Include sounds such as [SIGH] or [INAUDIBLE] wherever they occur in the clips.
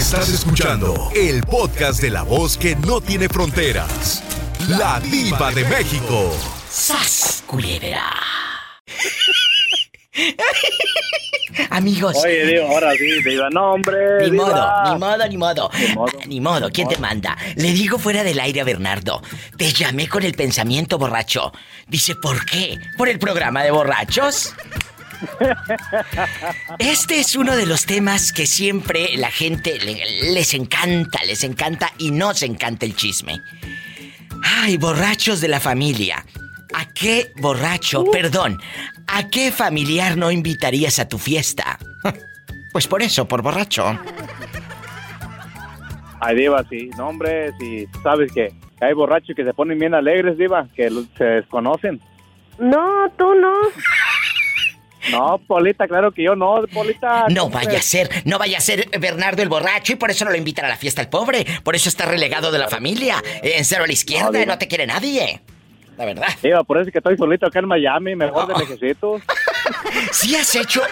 Estás escuchando el podcast de la voz que no tiene fronteras. La diva de México. ¡Sas, culebra! Amigos. Oye, digo, ahora sí, diva, no, hombre. Ni diva. modo, ni modo, ni modo. Ni modo. Ah, Ni modo, ¿quién te manda? Le digo fuera del aire a Bernardo. Te llamé con el pensamiento borracho. Dice, ¿por qué? ¿Por el programa de borrachos? Este es uno de los temas que siempre la gente le- les encanta, les encanta y nos encanta el chisme. Ay, borrachos de la familia. ¿A qué borracho, perdón, a qué familiar no invitarías a tu fiesta? [LAUGHS] Pues por eso, por borracho. Ay, diva, sí, no, hombre, sí, sabes que hay borrachos que se ponen bien alegres, diva, que se desconocen. No, tú no. No, Polita, claro que yo no, Polita. No ¿cómo vaya a ser, no vaya a ser Bernardo el borracho y por eso no lo invitan a la fiesta al pobre. Por eso está relegado de la familia. En cero a la izquierda, No, no, te quiere nadie. La verdad. Diva, por eso es que estoy solito acá en Miami, mejor de lejecitos. [LAUGHS] Si has hecho.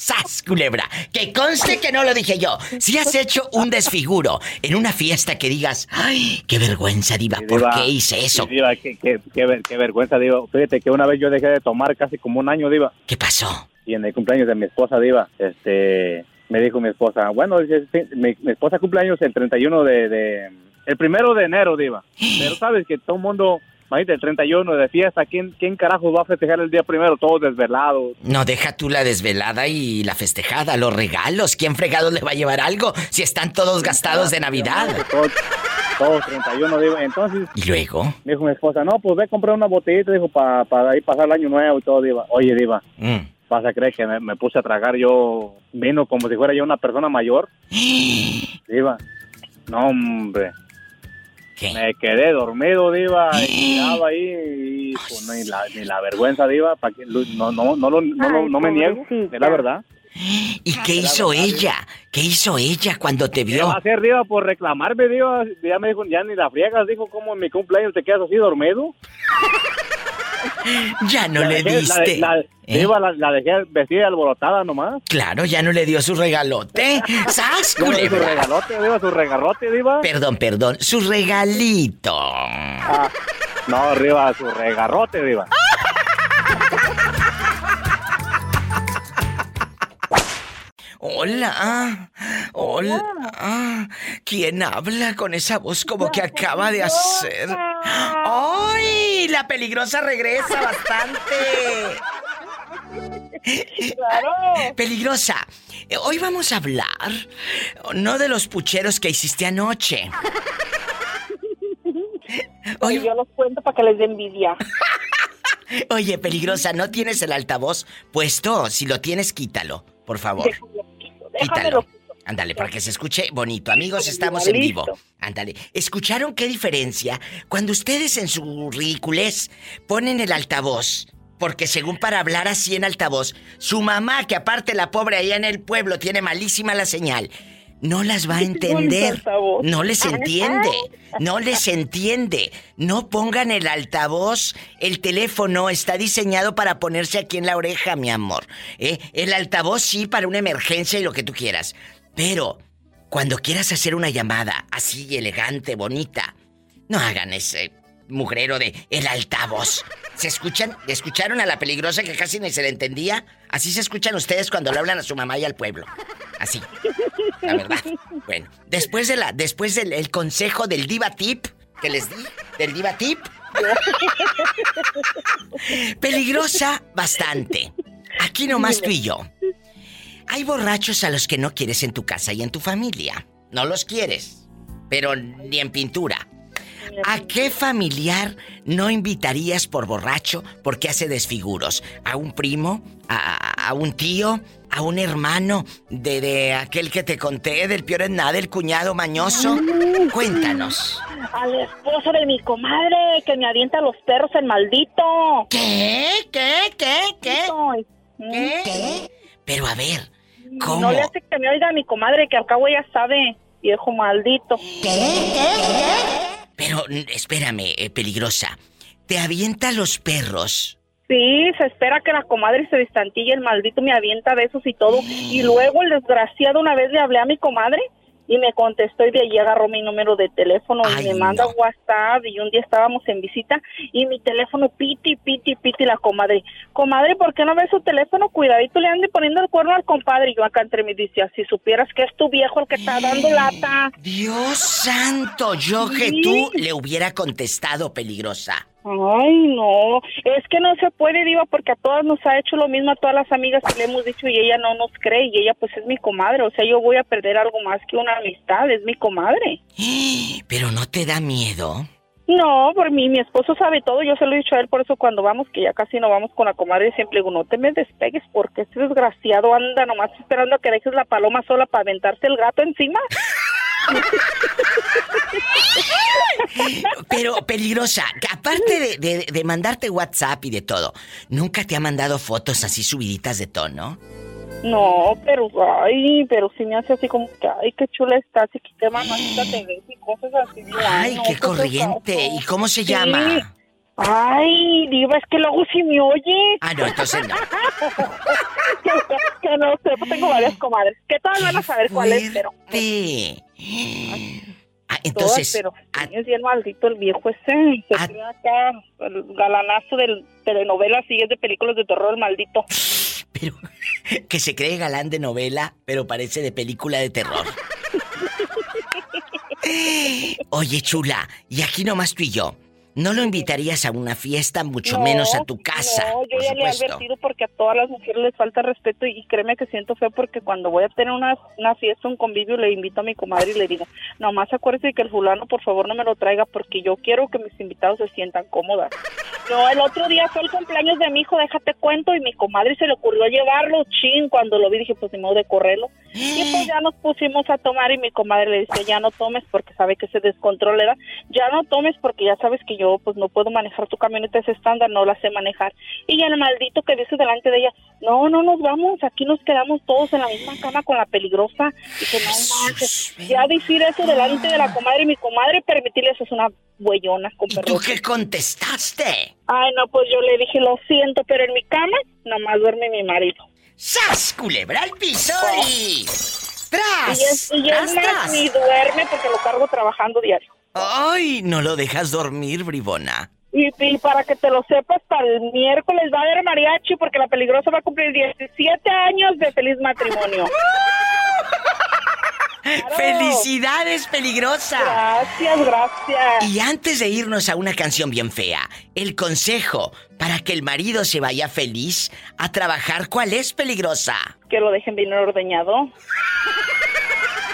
¡Sas, culebra! Que conste que no lo dije yo. Si has hecho un desfiguro en una fiesta que digas, ¡ay, qué vergüenza, Diva! Sí, ¿Por qué hice eso? Sí, diva, qué, qué- qué qué vergüenza, diva. Fíjate que una vez yo dejé de tomar casi como un año, diva. ¿Qué pasó? y en el cumpleaños de mi esposa, Diva, este, me dijo mi esposa, bueno, mi, mi esposa cumpleaños el 31 de, de, el primero de enero, Diva. [GASPS] Pero sabes que todo el mundo, imagínate, el 31 de fiesta, ¿quién, quién carajo va a festejar el día primero? Todos desvelados. No, deja tú la desvelada y la festejada, los regalos. ¿Quién fregado le va a llevar algo si están todos gastados de Navidad? Todos, todos 31, Diva. Entonces, Y luego, dijo mi esposa, no, pues ve a comprar una botellita, dijo, para para ahí pasar el año nuevo y todo, Diva. Oye, Diva, mm. vas a creer que me, me puse a tragar yo vino como si fuera yo una persona mayor, [GASPS] Diva. No, hombre. ¿Qué? Me quedé dormido, Diva, y estaba ahí, y pues, ni, la, ni la vergüenza, Diva, pa' que, no, no, no, lo- no, lo- Ay, no me niego, es la verdad. ¿Y qué hizo ella? ¿Qué hizo ella cuando te ¿Qué va a vio? hacer, Diva, por reclamarme, Diva? Ya me dijo, ya ni la friegas, dijo, ¿cómo en mi cumpleaños te quedas así dormido? [LAUGHS] Ya no La le dejé- la- diste. La, ¿Eh? La, la dejé vestida alborotada nomás. Claro, ya no le dio su regalote. [LAUGHS] ¡Sas, dio su culebra! regalote, Diva, su regalote, Diva. Perdón, perdón, su regalito. Ah, no, arriba, su regarrote, Diva. [LAUGHS] Hola, hola. ¿Quién habla con esa voz como que acaba de hacer? ¡Ay! La peligrosa regresa bastante. Peligrosa, eh, hoy vamos a hablar no de los pucheros que hiciste anoche. [LAUGHS] Hoy, Yo los cuento para que les dé envidia. [LAUGHS] oye, peligrosa, ¿no tienes el altavoz puesto? Si lo tienes, quítalo, por favor. Quítalo. Ándale, para que se escuche bonito. Amigos, estamos en vivo. Ándale. ¿Escucharon qué diferencia cuando ustedes en su ridiculez ponen el altavoz? Porque según para hablar así en altavoz, su mamá, que aparte la pobre allá en el pueblo tiene malísima la señal, no las va a entender. No les entiende. No les entiende. No pongan el altavoz. El teléfono está diseñado para ponerse aquí en la oreja, mi amor. ¿Eh? El altavoz sí para una emergencia y lo que tú quieras. Pero cuando quieras hacer una llamada así elegante, bonita, no hagan ese mugrero de el altavoz. ¿Se escuchan? ¿Escucharon a la peligrosa que casi ni se le entendía? Así se escuchan ustedes cuando le hablan a su mamá y al pueblo. Así. La verdad. Bueno, después de la después del el consejo del diva tip que les di, del diva tip. Peligrosa bastante. Aquí nomás tú y yo. Hay borrachos a los que no quieres en tu casa y en tu familia. No los quieres, pero ni en pintura. ¿A qué familiar no invitarías por borracho porque hace desfiguros? ¿A un primo? ¿A, a un tío? ¿A un hermano de, de aquel que te conté, del peor en nada, el cuñado mañoso? [LAUGHS] Cuéntanos. Al esposo de mi comadre que me avienta los perros el maldito. ¿Qué? ¿Qué? ¿Qué? ¿Qué? Ay, ¿Qué? Pero a ver, ¿cómo? No le hace que me oiga a mi comadre que al cabo ella sabe, viejo maldito. Pero espérame, eh, peligrosa. ¿Te avienta los perros Sí, se espera que la comadre se distantille, el maldito me avienta besos y todo. [GASPS] Y luego el desgraciado una vez le hablé a mi comadre y me contestó y de allí agarró mi número de teléfono Ay, y me manda no. WhatsApp y un día estábamos en visita y mi teléfono piti, piti, piti la comadre. Comadre, ¿por qué no ves su teléfono? Cuidadito, le ande poniendo el cuerno al compadre. Y yo acá entre mí decía, si supieras que es tu viejo el que está dando lata. Dios santo, yo que tú le hubiera contestado peligrosa. Ay, no, es que no se puede, Diva, porque a todas nos ha hecho lo mismo, a todas las amigas que le hemos dicho y ella no nos cree y ella pues es mi comadre, o sea, yo voy a perder algo más que una amistad, es mi comadre. [GASPS] Pero no te da miedo. No, por mí, mi esposo sabe todo, yo se lo he dicho a él, por eso cuando vamos, que ya casi no vamos con la comadre, siempre digo, no te me despegues porque este desgraciado anda nomás esperando a que dejes la paloma sola para aventarse el gato encima. [LAUGHS] Pero peligrosa, aparte de, de- de mandarte WhatsApp y de todo, ¿nunca te ha mandado fotos así subiditas de tono? No, pero, ay, pero sí me hace así como que, ay, qué chula estás y qué mamacita te ves y cosas así. Ay, no, qué corriente. ¿Y cómo se Sí. llama? Ay, diva, es que luego si me oye. Ah, no, entonces no. [LAUGHS] que, que no sé, pues tengo varias comadres. Que todas van a saber cuál es, pero... Ah, Todas, entonces, pero a- sí es bien maldito el viejo ese. Se Ah. cree acá el galanazo del telenovelas y es de películas de terror, el maldito. [LAUGHS] pero que se cree galán de novela, pero parece de película de terror. [LAUGHS] Oye, chula, y aquí nomás tú y yo. ¿No lo invitarías a una fiesta, mucho No, menos a tu casa? No, yo ya le he advertido porque a todas las mujeres les falta respeto y créeme que siento feo porque cuando voy a tener una, una fiesta, un convivio, le invito a mi comadre y le digo, nomás acuérdese de que el fulano por favor no me lo traiga porque yo quiero que mis invitados se sientan cómodas. No, el otro día fue el cumpleaños de mi hijo, déjate cuento, y mi comadre se le ocurrió llevarlo, chin, cuando lo vi dije, pues ni modo de correrlo. Y pues ya nos pusimos a tomar y mi comadre le dice, ya no tomes porque sabe que se descontrola, ¿verdad? ya no tomes porque ya sabes que yo pues no puedo manejar tu camioneta es estándar, no la sé manejar. Y el maldito que dice delante de ella, no, no nos vamos, aquí nos quedamos todos en la misma cama con la peligrosa. Y que no manches, ya decir eso delante de la comadre y mi comadre, permitirle eso es una huellona con ¿Y tú qué contestaste? Ay, no, pues yo le dije, lo siento, pero en mi cama nomás duerme mi marido. ¡Sas, culebra al piso y... Y ¡Tras! es, y es ¡Tras, más, ni duerme porque lo cargo trabajando diario. ¡Ay! No lo dejas dormir, bribona. Y, y para que te lo sepas, para el miércoles va a haber mariachi porque la peligrosa va a cumplir 17 años de feliz matrimonio. Claro. [LAUGHS] ¡Felicidades, peligrosa! Gracias, gracias. Y antes de irnos a una canción bien fea, el consejo para que el marido se vaya feliz a trabajar, ¿cuál es, peligrosa? Que lo dejen bien ordeñado.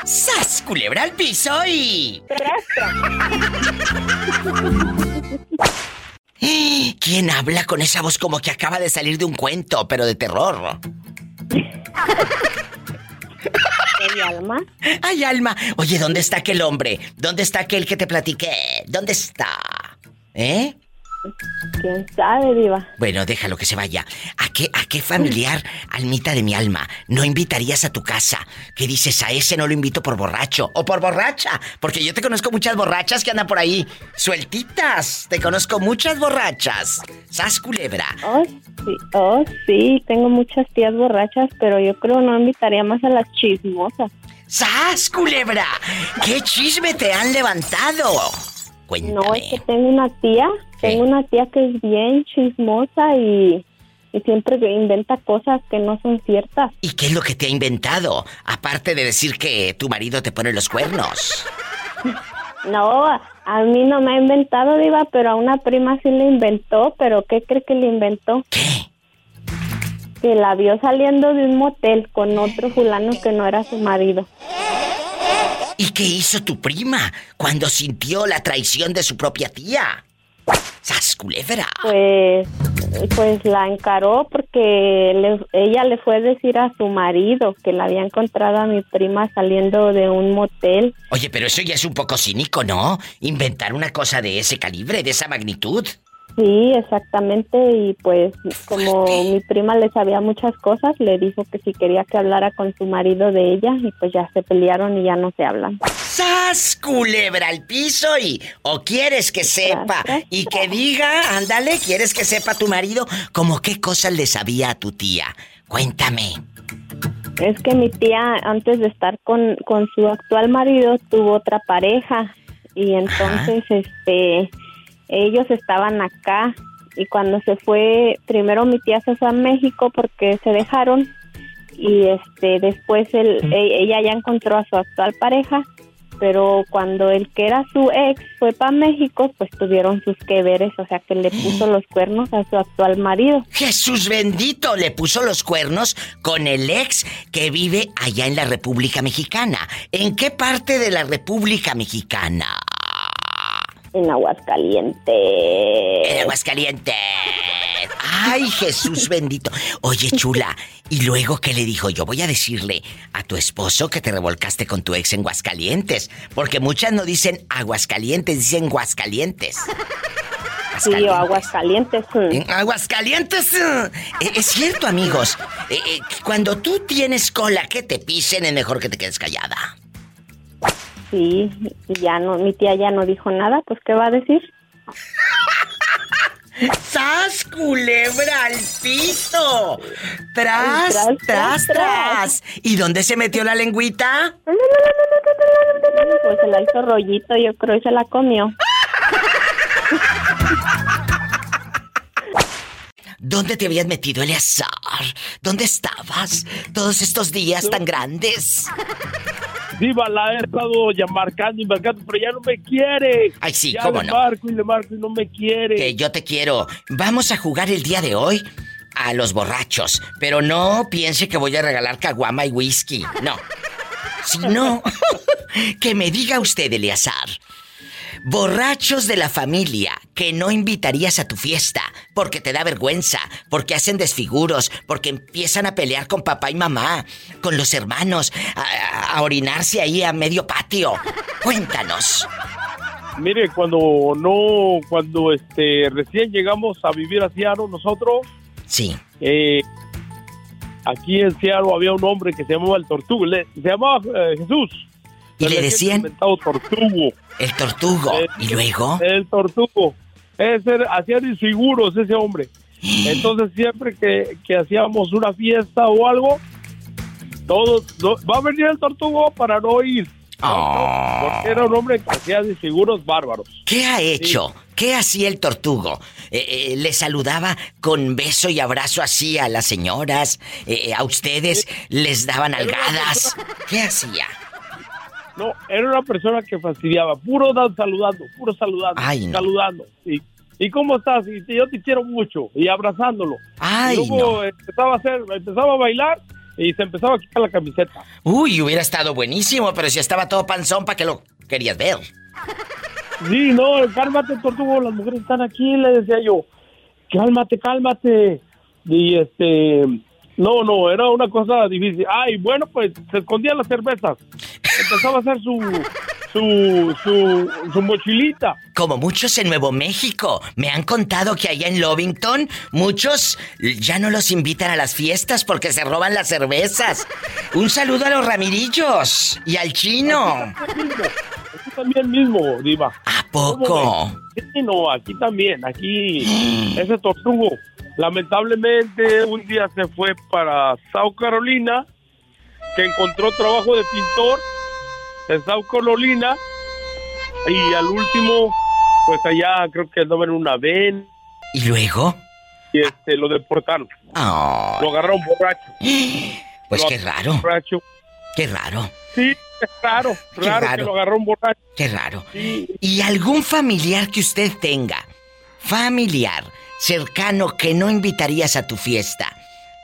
¡Sas, culebra al piso y... [LAUGHS] ¿Quién habla con esa voz como que acaba de salir de un cuento, pero de terror? mi alma. Ay, Alma. Oye, ¿dónde está aquel hombre? ¿Dónde está aquel que te platiqué? ¿Dónde está? ¿Eh? ¿Quién sabe, Diva? Bueno, déjalo que se vaya. ¿A qué, a qué familiar, almita de mi alma, no invitarías a tu casa? ¿Qué dices? A ese no lo invito por borracho o por borracha. Porque yo te conozco muchas borrachas que andan por ahí. Sueltitas. Te conozco muchas borrachas. Sas culebra. Oh, sí, oh, sí, tengo muchas tías borrachas, pero yo creo no invitaría más a las chismosas. ¡Sas culebra! ¿Qué chisme te han levantado? Cuéntame. No, es que tengo una tía, tengo una tía que es bien chismosa y, y siempre inventa cosas que no son ciertas. ¿Y qué es lo que te ha inventado? Aparte de decir que tu marido te pone los cuernos. [LAUGHS] No, a mí no me ha inventado, Diva, pero a una prima sí le inventó, pero ¿qué cree que le inventó? ¿Qué? Que la vio saliendo de un motel con otro fulano que no era su marido. ¿Y qué hizo tu prima cuando sintió la traición de su propia tía? ¡Sas culebra! Pues, pues la encaró porque le- ella le fue a decir a su marido que la había encontrado a mi prima saliendo de un motel. Oye, pero eso ya es un poco cínico, ¿no? Inventar una cosa de ese calibre, de esa magnitud. Sí, exactamente, y pues como mi prima le sabía muchas cosas, le dijo que si quería que hablara con su marido de ella y pues ya se pelearon y ya no se hablan. ¡Sas! Culebra al piso y. O quieres que sepa. Y que diga, ándale, quieres que sepa tu marido. Como qué cosas le sabía a tu tía. Cuéntame. Es que mi tía, antes de estar con, con su actual marido, tuvo otra pareja. Y entonces, este. Ellos estaban acá. Y cuando se fue, primero mi tía se fue a México porque se dejaron. Y este, después él, e- ella ya encontró a su actual pareja pero cuando el que era su ex fue para México, pues tuvieron sus que veres, o sea que le puso los cuernos a su actual marido. Jesús bendito le puso los cuernos con el ex que vive allá en la República Mexicana. ¿En qué parte de la República Mexicana? En Aguascalientes. En Aguascalientes. Ay, Jesús bendito. Oye, chula, ¿y luego qué le dijo? Yo voy a decirle a tu esposo que te revolcaste con tu ex en Aguascalientes. Porque muchas no dicen Aguascalientes, dicen Guascalientes. Sí, o Aguascalientes. En Aguascalientes. eh, Es cierto, amigos. Eh, eh, Cuando tú tienes cola que te pisen, es mejor que te quedes callada. Sí, y ya no, mi tía ya no dijo nada, pues ¿qué va a decir? ¡Sas, culebra al piso! ¡Tras, Tras, tras, tras! ¿Y dónde se metió la lengüita? Pues se la hizo rollito, yo creo, y se la comió. ¿Dónde te habías metido, Eleazar? ¿Dónde estabas todos estos días tan grandes? Diva, la he estado ya marcando y marcando, pero ya no me quiere. Ay, sí, ya cómo le no. marco y le marco y no me quiere. Que yo te quiero. Vamos a jugar el día de hoy a los borrachos. Pero no piense que voy a regalar caguama y whisky. No. Si no, [LAUGHS] que me diga usted, Eleazar. Borrachos de la familia que no invitarías a tu fiesta porque te da vergüenza, porque hacen desfiguros, porque empiezan a pelear con papá y mamá, con los hermanos, a, a orinarse ahí a medio patio. Cuéntanos. Mire, cuando no, cuando este recién llegamos a vivir a Seattle, nosotros, Sí. eh, aquí en Seattle había un hombre que se llamaba el Tortugo, le- se llamaba eh, Jesús. Y le decían Tortugo. el tortugo. ¿Y luego? El Tortugo. Ese era- hacía disfiguros ese hombre. [GASPS] Entonces siempre que, que hacíamos una fiesta o algo, todos, no- va a venir el Tortugo para no ir. Oh. Porque era un hombre que hacía disfiguros bárbaros. ¿Qué ha hecho? ¿Qué hacía el tortugo? Eh, eh, ¿Le saludaba con beso y abrazo así a las señoras? Eh, eh, ¿A ustedes les daban algadas? ¿Qué hacía? No, era una persona que fastidiaba, puro dan saludando, puro saludando, Ay, no. saludando. Y, ¿Y cómo estás? Y yo te quiero mucho. Y abrazándolo. Ay, y luego empezaba a hacer, empezaba a bailar y se empezaba a quitar la camiseta. Uy, hubiera estado buenísimo, pero si estaba todo panzón, ¿para qué lo querías ver? Sí, no, cálmate, tortugo, las mujeres están aquí, le decía yo. Cálmate, cálmate. Y este, no, no, era una cosa difícil. Ay, bueno, pues se escondían las cervezas. Empezaba a hacer su, su, su, su mochilita. Como muchos en Nuevo México. Me han contado que allá en Lovington muchos ya no los invitan a las fiestas porque se roban las cervezas. Un saludo a los Ramirillos y al chino. Aquí también mismo, Diva. ¿A poco? Sí, no, aquí también, aquí [GASPS] ese tortugo. Lamentablemente un día se fue para South Carolina, que encontró trabajo de pintor en South Carolina y al último, pues allá creo que andaba en una ven ¿Y luego? y este, lo deportaron. Oh, Lo agarraron borracho. [GASPS] pues Lo qué raro, Borracho. qué raro, Sí, es raro, [LAUGHS] raro, raro. que lo agarraron borracho. qué raro. Sí, ¿Y algún familiar que usted tenga? Familiar, cercano, que no invitarías a tu fiesta.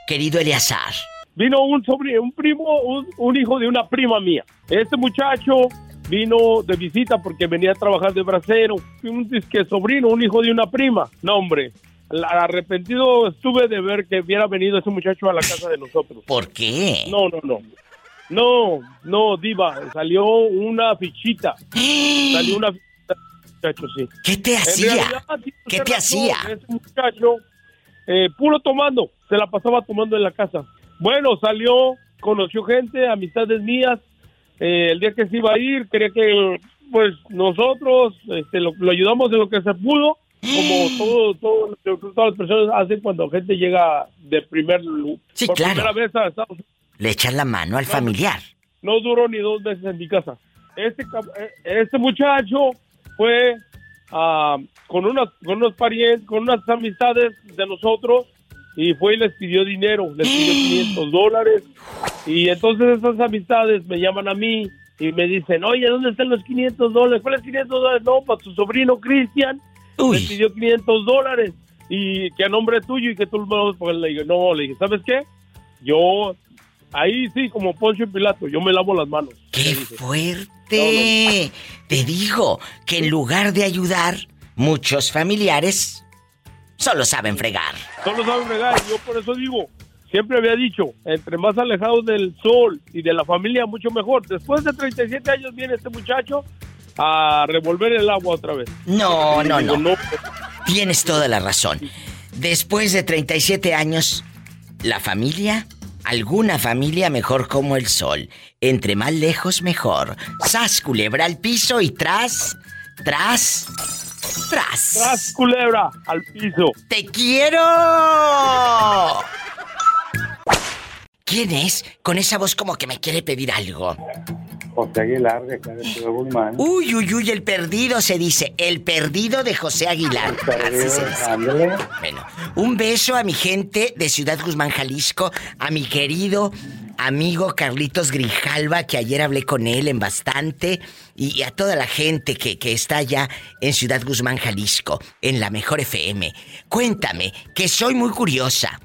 Querido Eleazar. Vino un sobrino, un primo, un, un hijo de una prima mía. Este muchacho vino de visita porque venía a trabajar de bracero. Un disque sobrino, un hijo de una prima. No, hombre. Arrepentido estuve de ver que hubiera venido ese muchacho a la casa de nosotros. ¿Por qué? No, no, no. No, no, Diva. Salió una fichita. [GASPS] Salió una fichita, muchacho, sí. ¿Qué te hacía? realidad, ¿Qué te razón, hacía? Ese muchacho, eh, puro tomando, se la pasaba tomando en la casa. Bueno, salió, conoció gente, amistades mías, eh, el día que se iba a ir, quería que pues nosotros este, lo, lo ayudamos en lo que se pudo, como todo, todo, que todas las personas hacen cuando gente llega de primer lu- Sí, por claro. primera vez a Estados Unidos. Le echan la mano al familiar. No duró ni dos meses en mi casa. Este, eh, este muchacho fue ah, con, unas, con unos parientes, con unas amistades de nosotros y fue y les pidió dinero, les pidió [GASPS] 500 dólares. Y entonces esas amistades me llaman a mí y me dicen, oye, ¿dónde están los 500 dólares? ¿Cuáles 500 dólares? No, para tu sobrino Cristian me pidió 500 dólares y que a nombre tuyo y que tú lo pagar. Le dije, no, le dije, ¿sabes qué? Yo, ahí sí, como Poncho y Pilato, yo me lavo las manos. ¡Qué Le dije. fuerte! Te digo que en lugar de ayudar, muchos familiares solo saben fregar. Solo saben fregar. y Yo por eso digo, siempre había dicho, entre más alejados del sol y de la familia, mucho mejor. Después de 37 años viene este muchacho a revolver el agua otra vez. No, no, Digo, no. Tienes toda la razón. Después de 37 años, la familia, alguna familia mejor como el sol. Entre más lejos, mejor. Sas, culebra al piso y tras, tras, tras. Tras culebra al piso. ¡Te quiero! ¿Quién es? Con esa voz como que me quiere pedir algo. José Aguilar de acá de Guzmán. Uy, uy, uy, el perdido se dice. El perdido de José Aguilar. Así se dice. Bueno, un beso a mi gente de Ciudad Guzmán, Jalisco, a mi querido amigo Carlitos Grijalva, que ayer hablé con él en bastante, y, y a toda la gente que, que está allá en Ciudad Guzmán, Jalisco, en la mejor FM. Cuéntame, que soy muy curiosa.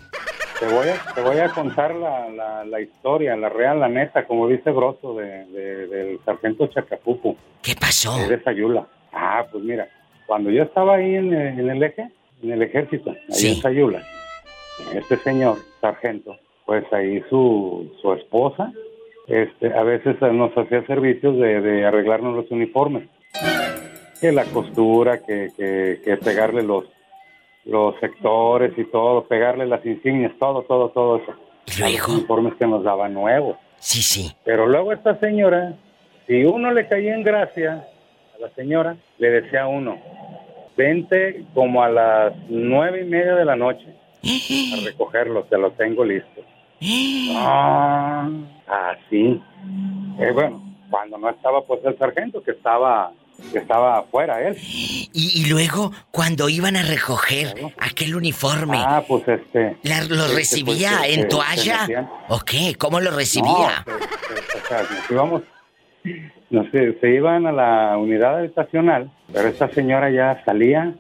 Te voy a, te voy a contar la, la, la historia, la real, la neta, como dice Grosso de, de- del sargento Chacapupu, ¿Qué pasó? es de Sayula. Ah, pues mira, cuando yo estaba ahí en, el- en el eje, en el ejército, ahí Sí. en Sayula, este señor, sargento, pues ahí su, su esposa, este, a veces eh, nos hacía servicios de, de arreglarnos los uniformes. Que la costura, que, que, que pegarle los, los sectores y todo, pegarle las insignias, todo, todo, todo eso. Uniformes que nos daban nuevos. Sí, sí. Pero luego esta señora, si uno le caía en gracia a la señora, le decía a uno, vente como a las nueve y media de la noche [GASPS] a recogerlo, te lo tengo listo. [GASPS] Ah, así. Eh, bueno, cuando no estaba pues el sargento, que estaba, que estaba afuera él. Y, y luego, cuando iban a recoger aquel uniforme, Ah, pues este... ¿la- ¿lo este, recibía pues, en se- se toalla? ¿O qué? ¿Cómo lo recibía? se- se- o sea, nos íbamos, no sé, se iban a la unidad habitacional, pero esta señora ya salía.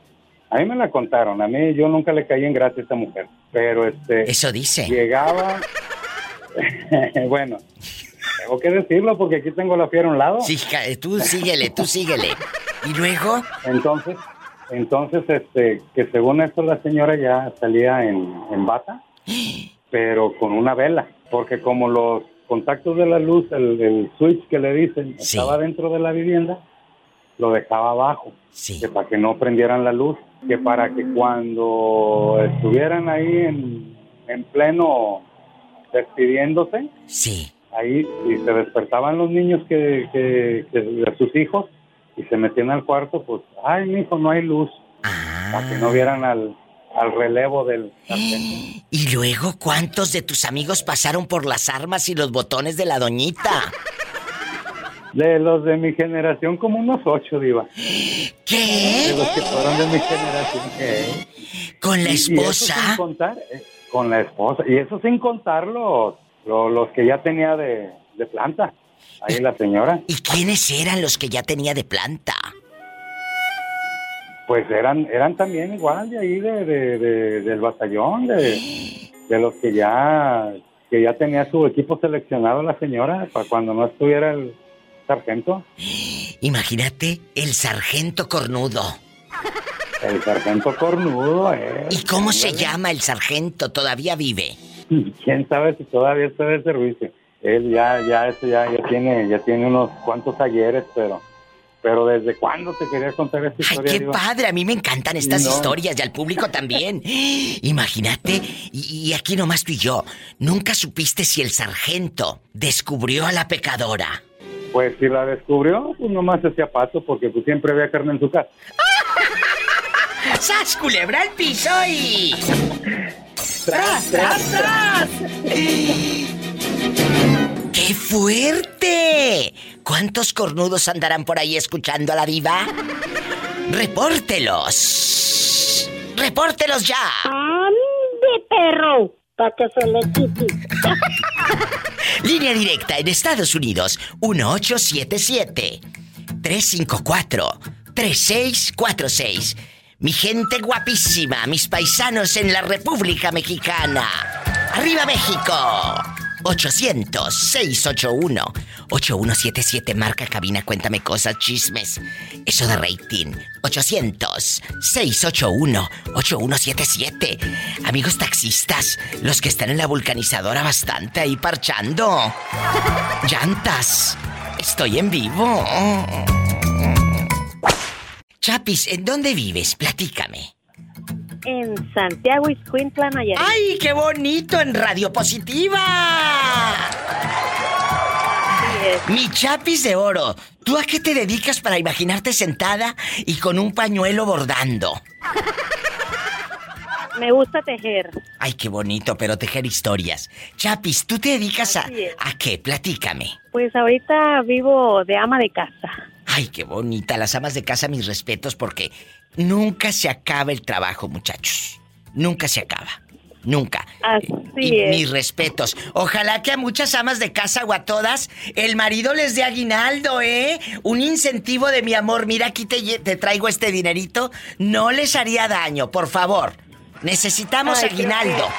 A mí me la contaron, a mí yo nunca le caí en gracia a esta mujer, pero este Eso dice. llegaba, [LAUGHS] bueno, tengo que decirlo porque aquí tengo la fiera a un lado. Sí, tú síguele, tú síguele. Y luego, Entonces, entonces, este, que según esto la señora ya salía en, en bata, pero con una vela, porque como los contactos de la luz, el, el switch que le dicen, Sí. estaba dentro de la vivienda, lo dejaba abajo, sí. que para que no prendieran la luz, que para que cuando estuvieran ahí en, en pleno despidiéndose, Sí. ahí y se despertaban los niños que, que, que de sus hijos y se metían al cuarto, pues, ay, mijo, no hay luz, para que no Ah. vieran al, al relevo del sargento. [GASPS] Y luego, ¿cuántos de tus amigos pasaron por las armas y los botones de la doñita? De los de mi generación, como unos ocho, diva. De ¿Qué? los que fueron de mi generación, ¿qué? ¿Con la Y- y eso sin esposa? contar, eh, con la esposa. Y eso sin contar los, los, los que ya tenía de, de planta. Ahí la señora. ¿Y quiénes eran los que ya tenía de planta? Pues eran eran también igual de ahí de, de- de- del batallón, de, de los que ya que ya tenía su equipo seleccionado la señora para cuando no estuviera el sargento. Imagínate el sargento cornudo. El sargento cornudo, ¿eh? ¿Y cómo se llama el sargento? ¿Todavía vive? [LAUGHS] quién sabe si todavía está de servicio. Él ya, ya, eso ya, ya tiene, ya tiene unos cuantos ayeres, pero, pero desde cuándo te quería contar esta ¡Ay, historia. qué Diva? padre! A mí me encantan estas No. historias y al público también. [LAUGHS] Imagínate, y, y aquí nomás tú y yo, ¿nunca supiste si el sargento descubrió a la pecadora? Pues si la descubrió, pues nomás hacía paso porque pues siempre había carne en su casa. [LAUGHS] ¡Sas, culebra al piso y... ¡Tras, tras, tras! ¡Qué fuerte! ¿Cuántos cornudos andarán por ahí escuchando a la diva? ¡Repórtelos! ¡Repórtelos ya! ¡Ande, perro! Para que se le quite. [LAUGHS] Línea directa en Estados Unidos, 1877-354-3646. Mi gente guapísima, mis paisanos en la República Mexicana. ¡Arriba México! 800-681-8177. Marca cabina, cuéntame cosas, chismes. Eso de rating. 800-681-8177. Amigos taxistas, los que están en la vulcanizadora bastante ahí parchando. [LAUGHS] Llantas. Estoy en vivo. Chapis, ¿en dónde vives? Platícame. En Santiago, Iscuintla, Nayarit. ¡Ay, qué bonito! En Radio Positiva. Mi chapis de oro. ¿Tú a qué te dedicas para imaginarte sentada y con un pañuelo bordando? [LAUGHS] Me gusta tejer. Ay, qué bonito, pero tejer historias. Chapis, ¿tú te dedicas a, a qué? Platícame. Pues ahorita vivo de ama de casa. Ay, qué bonita. Las amas de casa, mis respetos, porque nunca se acaba el trabajo, muchachos. Nunca se acaba. Nunca. Así Y es. mis respetos. Ojalá que a muchas amas de casa o a todas el marido les dé aguinaldo, ¿eh? Un incentivo de mi amor. Mira, aquí te, te traigo este dinerito. No les haría daño, por favor. Necesitamos Ay, aguinaldo.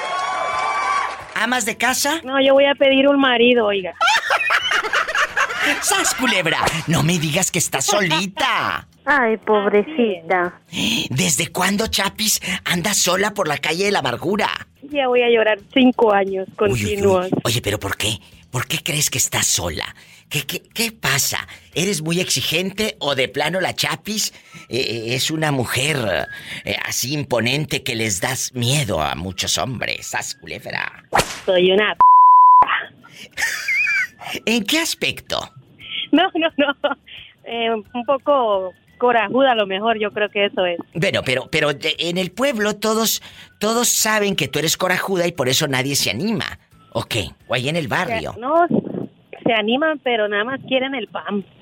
¿Amas de casa? No, yo voy a pedir un marido, oiga. [LAUGHS] ¡Sas, culebra! No me digas que estás solita. Ay, pobrecita. ¿Desde cuándo, Chapis, andas sola por la calle de la amargura? Ya voy a llorar cinco años continuos. Oye, pero ¿por qué? ¿Por qué crees que estás sola? ¿Qué, qué, qué pasa? ¿Eres muy exigente o de plano la Chapis eh, es una mujer eh, así imponente que les das miedo a muchos hombres? ¡Sas, culebra! Soy una... [LAUGHS] ¿En qué aspecto? [LAUGHS] No, no, no. Eh, un poco corajuda a lo mejor, yo creo que eso es. Bueno, pero, pero en el pueblo todos, todos saben que tú eres corajuda y por eso nadie se anima. ¿O qué? O ahí en el barrio. No, se animan, pero nada más quieren el pan. [LAUGHS]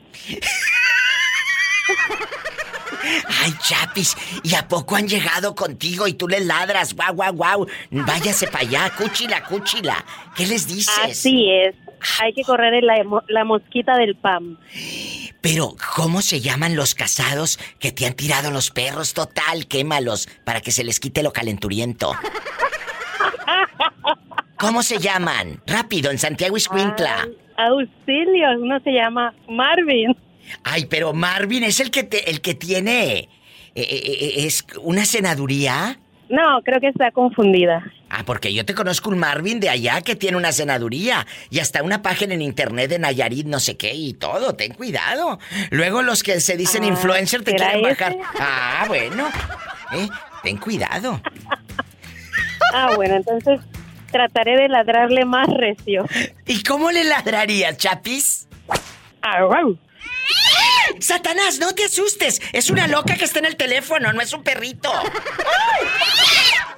Ay, Chapis, ¿y a poco han llegado contigo y tú les ladras? Guau, guau, guau. Váyase para allá, cúchila, cúchila. ¿Qué les dices? Así es. Hay que correr la, la mosquita del pan. Pero, ¿cómo se llaman los casados que te han tirado los perros? Total, quémalos para que se les quite lo calenturiento. ¿Cómo se llaman? Rápido, en Santiago Iscuintla. Ah, auxilio, uno se llama Marvin. Ay, pero Marvin es el que te- el que tiene eh, eh, eh, es una senaduría. No, creo que está confundida. Ah, porque yo te conozco un Marvin de allá que tiene una senaduría y hasta una página en internet de Nayarit, no sé qué y todo. Ten cuidado. Luego los que se dicen Ah, influencer te ¿será quieren ese? bajar. Ah, bueno. Eh, ten cuidado. Ah, bueno, entonces trataré de ladrarle más recio. ¿Y cómo le ladrarías, Chapis? Au, au. Satanás, no te asustes. Es una loca que está en el teléfono, no es un perrito. ¡Ay!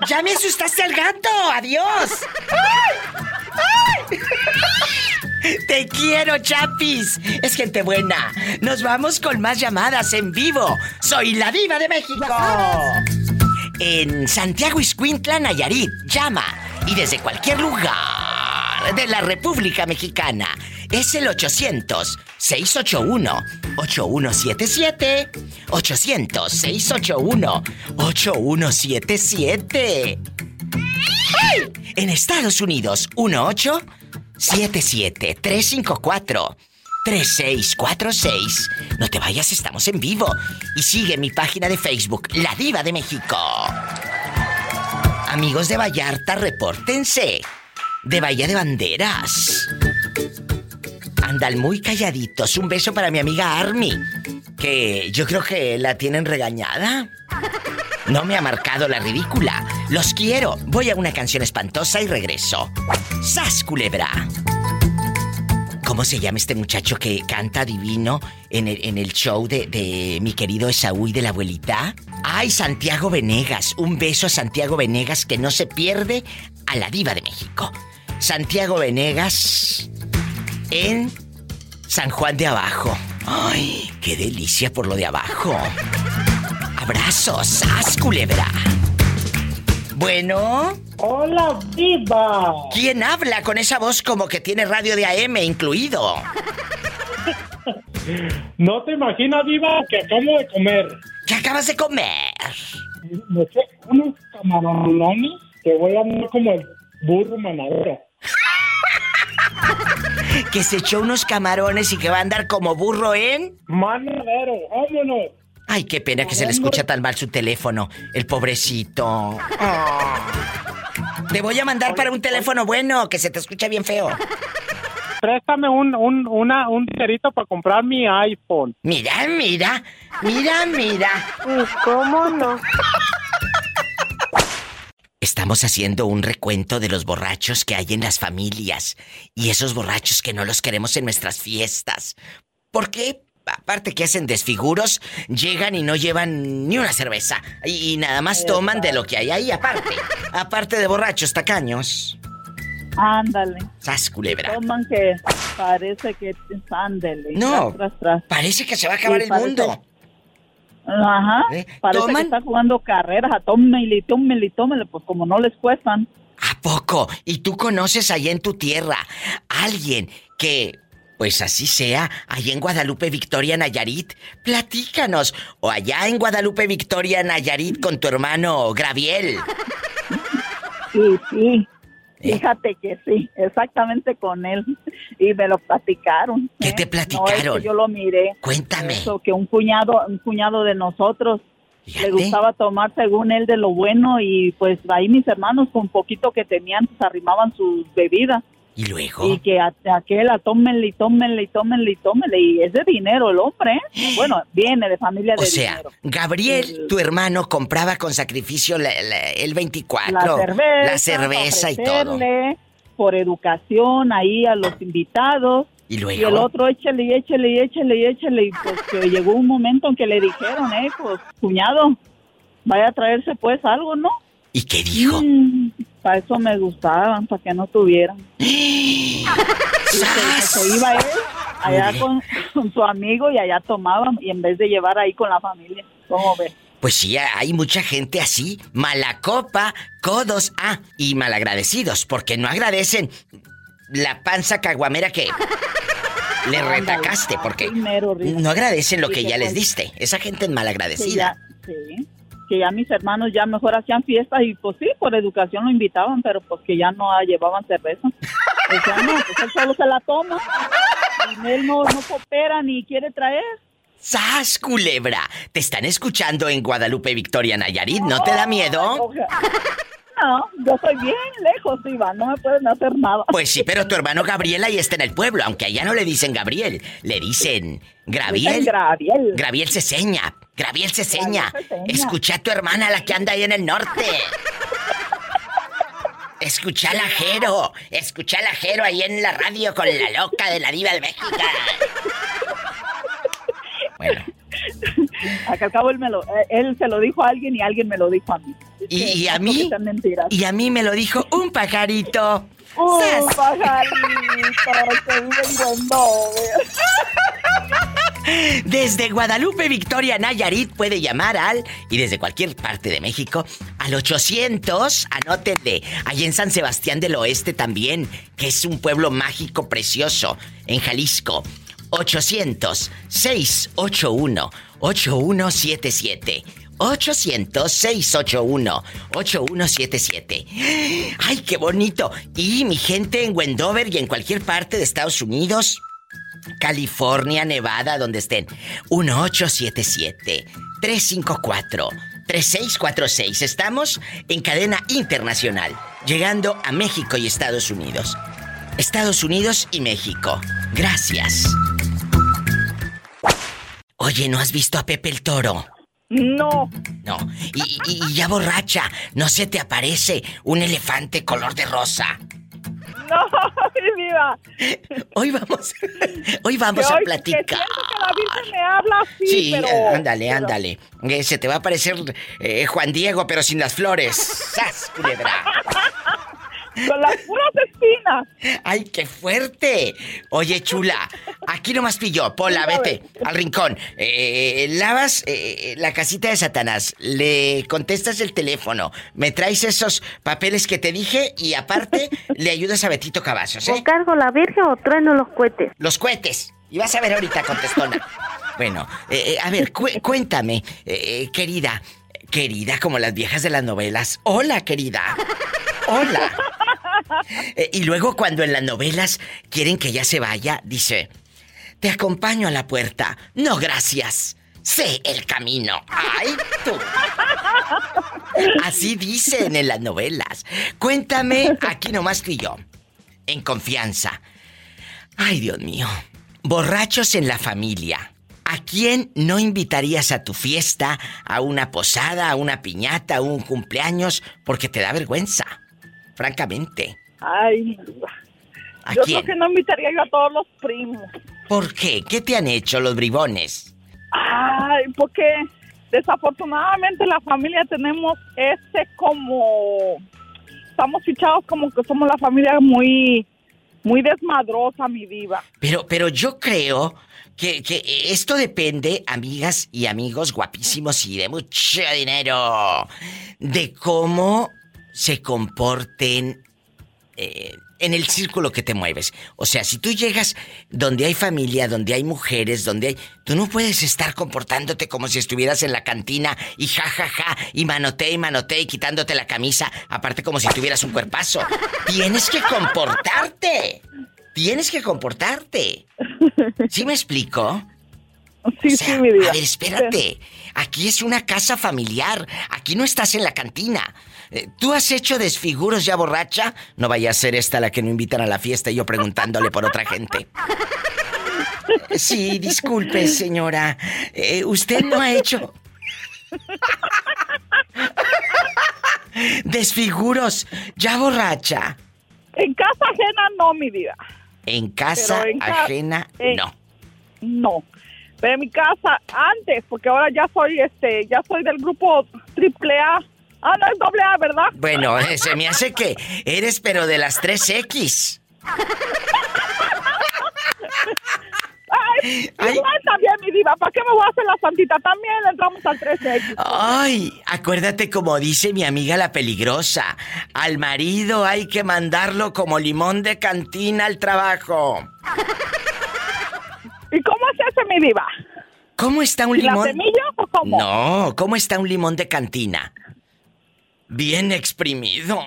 Ya me asustaste al gato. Adiós. ¡Ay! ¡Ay! Te quiero, Chapis. Es gente buena. Nos vamos con más llamadas en vivo. Soy la diva de México. En Santiago Iscuintla, Nayarit. Llama. Y desde cualquier lugar de la República Mexicana. Es el 800-681-8177. 800-681-8177. ¡Ay! En Estados Unidos, 1877-354-3646. No te vayas, estamos en vivo. Y sigue mi página de Facebook, La Diva de México. Amigos de Vallarta, repórtense. De Bahía de Banderas. Andan muy calladitos. Un beso para mi amiga Army. Que yo creo que la tienen regañada. No me ha marcado la ridícula. Los quiero. Voy a una canción espantosa y regreso. ¡Sas, culebra! ¿Cómo se llama este muchacho que canta divino en el, show de, de mi querido Esaú y de la abuelita? Ay, Santiago Venegas. Un beso a Santiago Venegas que no se pierde a la diva de México. Santiago Venegas en San Juan de Abajo. Ay, qué delicia por lo de abajo. Abrazos, haz culebra. Bueno. Hola, viva. ¿Quién habla con esa voz como que tiene radio de AM incluido? [LAUGHS] No te imaginas, viva, que acabo de comer. ¿Qué acabas de comer? Me eché unos camarones que voy a como el burro manadero. Que se echó unos camarones y que va a andar como burro en... Manadero, vámonos. Ay, qué pena que se le escucha tan mal su teléfono. El pobrecito. Te voy a mandar para un teléfono bueno, que se te escucha bien feo. Préstame un, un, una, un dinerito para comprar mi iPhone. Mira, mira, mira, mira. ¿Cómo no? Estamos haciendo un recuento de los borrachos que hay en las familias y esos borrachos que no los queremos en nuestras fiestas. ¿Por qué? Aparte que hacen desfiguros, llegan y no llevan ni una cerveza y, nada más toman de lo que hay ahí aparte. [LAUGHS] Aparte de borrachos tacaños. Ándale. Sas culebra. Toman que parece que ándale. No. Tras, tras, Parece que se va a acabar Sí, el mundo. Ajá. ¿Eh? Parece ¿Toman? que está jugando carreras. A tómele, tómele, tómele. Pues como no les cuestan. ¿A poco? ¿Y tú conoces allá en tu tierra alguien que, pues así sea, allá en Guadalupe, Victoria, Nayarit? Platícanos. O allá en Guadalupe, Victoria, Nayarit con tu hermano Graviel. Sí, sí. ¿Eh? Fíjate que sí, exactamente con él. Y me lo platicaron. ¿Qué ¿eh? te No, platicaron? es que yo lo miré. Cuéntame. Eso, que un cuñado, un cuñado de nosotros Fíjate. le gustaba tomar según él de lo bueno y pues ahí mis hermanos con poquito que tenían pues arrimaban sus bebidas ¿Y luego? y que a, aquel a tómenle y tómenle y tómenle y tómenle y es de dinero el hombre, ¿eh? bueno, [GASPS] viene de familia de O sea, dinero. Gabriel, El- tu hermano, compraba con sacrificio la- la- el 24. La cerveza, la cerveza y todo. por educación ahí a los invitados. Y Y el luego. otro, échale y échale y échale y échale. Y pues que llegó un momento en que le dijeron, eh, pues, cuñado, vaya a traerse pues algo, ¿no? ¿Y qué dijo? Para eso me gustaban, para que no tuvieran. [GASPS] Y se, se iba él allá con, con su amigo y allá tomaban y en vez de llevar ahí con la familia. ¿Cómo ves? Pues sí, hay mucha gente así, mala copa, codos, ah, y malagradecidos, porque no agradecen la panza caguamera que [LAUGHS] le retacaste, porque no agradecen lo que ya les diste. Esa gente es malagradecida. sí, que ya mis hermanos ya mejor hacían fiestas y pues sí, por educación lo invitaban, pero pues que ya no llevaban cerveza. Decían, no, pues él solo se la toma. Y él no, no coopera ni quiere traer. ¡Sas, culebra! Te están escuchando en Guadalupe, Victoria, Nayarit. ¿No te da miedo? No, yo soy bien lejos, Iván, no me pueden hacer nada. Pues sí, pero tu hermano Gabriel ahí está en el pueblo, aunque allá no le dicen Gabriel, le dicen Graviel. Graviel. Graviel Ceseña. Graviel Ceseña. Escucha a tu hermana, la que anda ahí en el norte. Escucha al ajero. Escucha al ajero ahí en la radio con la loca de la diva de México. [LAUGHS] Bueno, [LAUGHS] Acá al cabo él, me lo, eh, él se lo dijo a alguien y alguien me lo dijo a mí. ¿Y- que a mí? que y a mí me lo dijo un pajarito. ¡Un ¡Sas! pajarito que vive en Wendover! Desde Guadalupe, Victoria, Nayarit puede llamar al, y desde cualquier parte de México, al 800, anótenle, ahí en San Sebastián del Oeste también, que es un pueblo mágico precioso, en Jalisco. 800-681-8177. 800-681-8177. [GASPS] ¡Ay, qué bonito! Y mi gente en Wendover y en cualquier parte de Estados Unidos, California, Nevada, donde estén. 1877-354-3646. Estamos en cadena internacional, llegando a México y Estados Unidos. Estados Unidos y México. Gracias. Oye, ¿no has visto a Pepe el Toro? No, No. Y, y- y ya borracha, ¿no se te aparece un elefante color de rosa? [LAUGHS] no, diva. Hoy vamos, hoy vamos Que a hoy- que platicar. siento que la Virgen me habla así, Sí, pero... ándale, pero- ándale. Eh, se te va a parecer eh, Juan Diego, pero sin las flores. [LAUGHS] ¡Sas, culebra! Con las puras espinas. ¡Ay, qué fuerte! Oye, chula, aquí nomás pilló. Pola, vete al rincón. Eh, lavas eh, la casita de Satanás. Le contestas el teléfono. Me traes esos papeles que te dije y aparte [LAUGHS] le ayudas a Betito Cavazos, ¿eh? ¿O cargo la Virgen o trueno los cohetes? Los cohetes. Y vas a ver ahorita, contestona. Bueno, eh, eh, a ver, cu- cuéntame, eh, querida. Querida, como las viejas de las novelas. Hola, querida. Hola. Eh, y luego cuando en las novelas quieren que ya se vaya, dice, te acompaño a la puerta. No, gracias. Sé el camino. Ay, tú. Así dicen en las novelas. Cuéntame, aquí nomás tú y yo. En confianza. Ay, Dios mío. Borrachos en la familia. ¿A quién no invitarías a tu fiesta, a una posada, a una piñata, a un cumpleaños, porque te da vergüenza? Francamente. Ay. ¿A Yo quién? creo que no invitaría yo a todos los primos. ¿Por qué? ¿Qué te han hecho los bribones? Ay, porque desafortunadamente la familia tenemos ese como... Estamos fichados como que somos la familia muy, muy desmadrosa, mi diva. Pero, pero yo creo que, que esto depende, amigas y amigos guapísimos y de mucho dinero, de cómo se comporten eh, en el círculo que te mueves. O sea, si tú llegas donde hay familia, donde hay mujeres, donde hay... Tú no puedes estar comportándote como si estuvieras en la cantina y ja, ja, ja, y manote y manote y quitándote la camisa, aparte como si tuvieras un cuerpazo. Tienes que comportarte. Tienes que comportarte. ¿Sí me explico? Sí, sí, mi vida. A ver, espérate. Aquí es una casa familiar. Aquí no estás en la cantina. Eh, ¿Tú has hecho desfiguros ya borracha? No vaya a ser esta la que no invitan a la fiesta y yo preguntándole por otra gente. Sí, disculpe, señora. Eh, ¿Usted no ha hecho desfiguros ya borracha? En casa ajena no, mi vida. En casa Pero en ca- ajena, eh, no. No. Pero en mi casa antes, porque ahora ya soy este, ya soy del grupo triple A. Ah, no es doble A, ¿verdad? Bueno, eh, [LAUGHS] se me hace que eres pero de las 3X. Ay, igual también, mi diva. ¿Para qué me voy a hacer la santita? También le entramos al 13X. Ay, acuérdate como dice mi amiga la peligrosa. Al marido hay que mandarlo como limón de cantina al trabajo. [LAUGHS] ¿Y cómo es ese, mi diva? ¿Cómo está un ¿Y la limón? semilla o cómo? No, ¿cómo está un limón de cantina? Bien exprimido.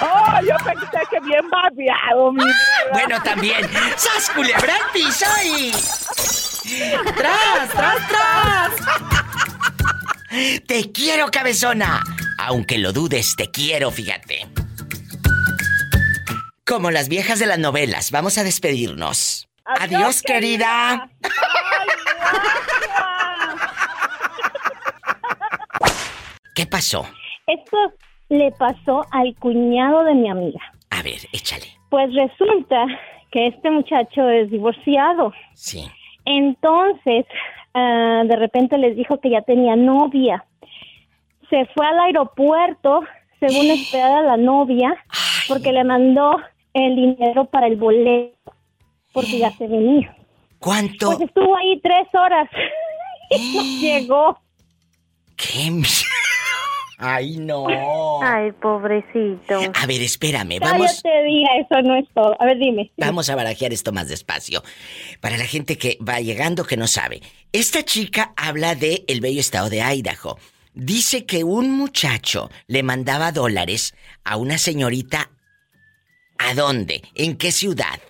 Oh, yo pensé que bien babeado, mi. Bueno, también. ¡Sas culebra al piso y... ¡Tras, tras, tras! ¡Te quiero, cabezona! Aunque lo dudes, te quiero, fíjate. Como las viejas de las novelas, vamos a despedirnos. Adiós, querida. ¿Qué pasó? Esto le pasó al cuñado de mi amiga. A ver, échale. Pues resulta que este muchacho es divorciado. Sí. Entonces, ah, de repente les dijo que ya tenía novia. Se fue al aeropuerto, según esperar a la novia, porque le mandó el dinero para el boleto, porque ya se venía. ¿Cuánto? Pues estuvo ahí tres horas [LAUGHS] y no llegó. ¿Qué? [LAUGHS] Ay, no. Ay, pobrecito. A ver, espérame, vamos. Cállate, diga, eso no es todo. A ver, dime. Vamos a barajear esto más despacio. Para la gente que va llegando que no sabe. Esta chica habla de el bello estado de Idaho. Dice que un muchacho le mandaba dólares a una señorita. ¿A dónde? ¿En qué ciudad?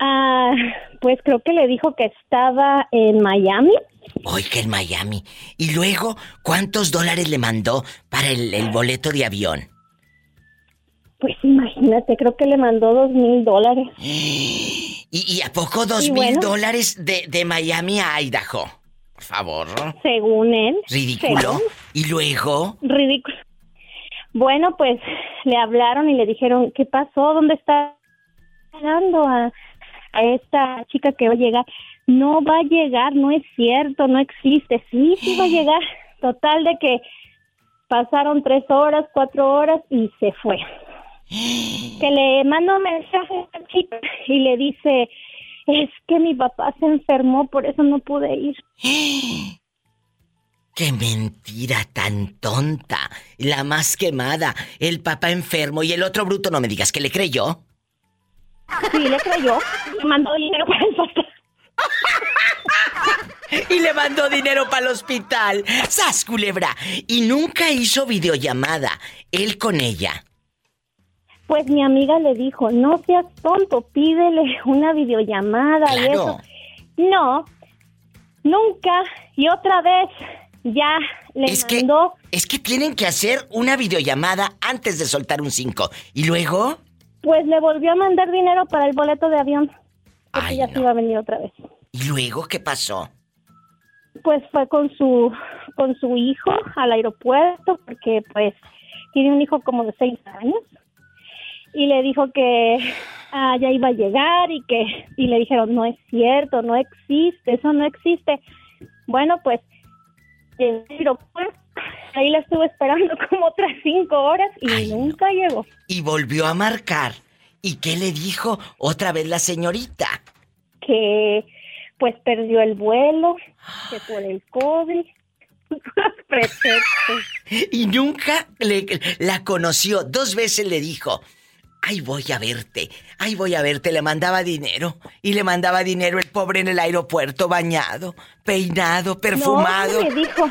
Ah, pues creo que le dijo que estaba en Miami. Hoy que en Miami. Y luego, ¿cuántos dólares le mandó para el, el boleto de avión? Pues imagínate, creo que le mandó dos mil dólares. [GASPS] ¿Y, y a poco dos mil dólares de, de Miami a Idaho? Por favor. Según él. Ridículo. Según- Y luego. Ridículo. Bueno, pues le hablaron y le dijeron, ¿qué pasó? ¿Dónde está llegando a, a esta chica que va a llegar? No va a llegar, no es cierto, no existe. Sí, sí va a llegar. Total de que pasaron tres horas, cuatro horas y se fue. Que le mando un mensaje a la chica y le dice, es que mi papá se enfermó, por eso no pude ir. ¡Qué mentira tan tonta! La más quemada. El papá enfermo y el otro bruto, no me digas que le creyó. Sí, le creyó. Le mandó dinero para el papá. Y le mandó dinero para el hospital. ¡Sas, culebra! Y nunca hizo videollamada. Él con ella. Pues mi amiga le dijo, no seas tonto, pídele una videollamada y eso. No, nunca. Y otra vez ya le es mandó. Que, es que tienen que hacer una videollamada antes de soltar un 5. ¿Y luego? Pues le volvió a mandar dinero para el boleto de avión. Porque ya se iba a venir otra vez. ¿Y luego qué pasó? Pues fue con su con su hijo al aeropuerto porque pues tiene un hijo como de seis años. Y le dijo que ah, ya iba a llegar y que y le dijeron no es cierto no existe eso no existe bueno pues el aeropuerto ahí la estuve esperando [LAUGHS] como otras cinco horas y nunca llegó. Y volvió a marcar. Y qué le dijo otra vez la señorita que pues perdió el vuelo, que por el COVID. [LAUGHS] y nunca le, la conoció. Dos veces le dijo, ay voy a verte, ay voy a verte. Le mandaba dinero y le mandaba dinero el pobre en el aeropuerto bañado, peinado, perfumado. No, le dijo,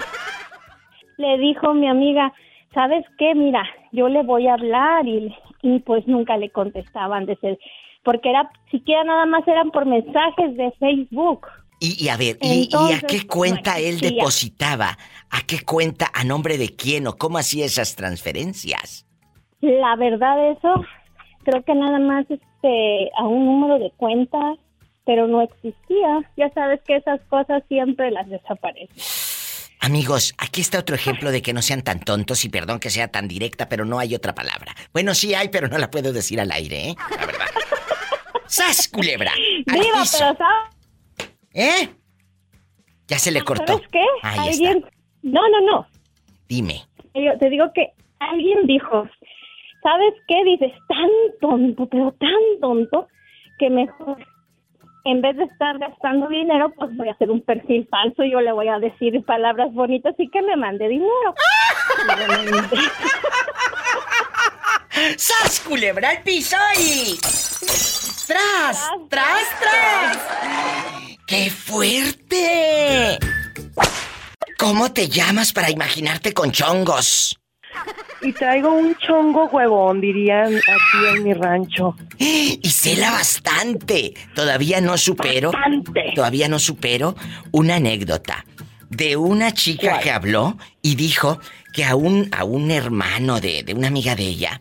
le dijo mi amiga, ¿sabes qué? Mira, yo le voy a hablar y, y pues nunca le contestaban desde porque era siquiera nada más eran por mensajes de Facebook. Y, a ver, y, a qué cuenta él depositaba? ¿A qué cuenta? ¿A nombre de quién o cómo hacía esas transferencias? La verdad eso, creo que nada más este a un número de cuentas, pero no existía. Ya sabes que esas cosas siempre las desaparecen. Amigos, aquí está otro ejemplo de que no sean tan tontos y perdón que sea tan directa, pero no hay otra palabra. Bueno, sí hay, pero no la puedo decir al aire, ¿eh? La verdad. ¡Sas, culebra! ¡Viva, pero ¿Eh? Ya se le cortó. ¿Sabes qué? alguien... No, no, no. Dime. Yo te digo que alguien dijo, ¿sabes qué? Dices, tan tonto, pero tan tonto, que mejor, en vez de estar gastando dinero, pues voy a hacer un perfil falso y yo le voy a decir palabras bonitas y que me mande dinero. [LAUGHS] ¡Sas, culebra al piso y... ¡Tras! ¡Tras, tras! ¡Qué fuerte! ¿Cómo te llamas para imaginarte con chongos? Y traigo un chongo huevón, dirían aquí en mi rancho. Y cela bastante. Todavía no supero. Bastante. Todavía no supero una anécdota de una chica que habló y dijo que a un, a un hermano de, de una amiga de ella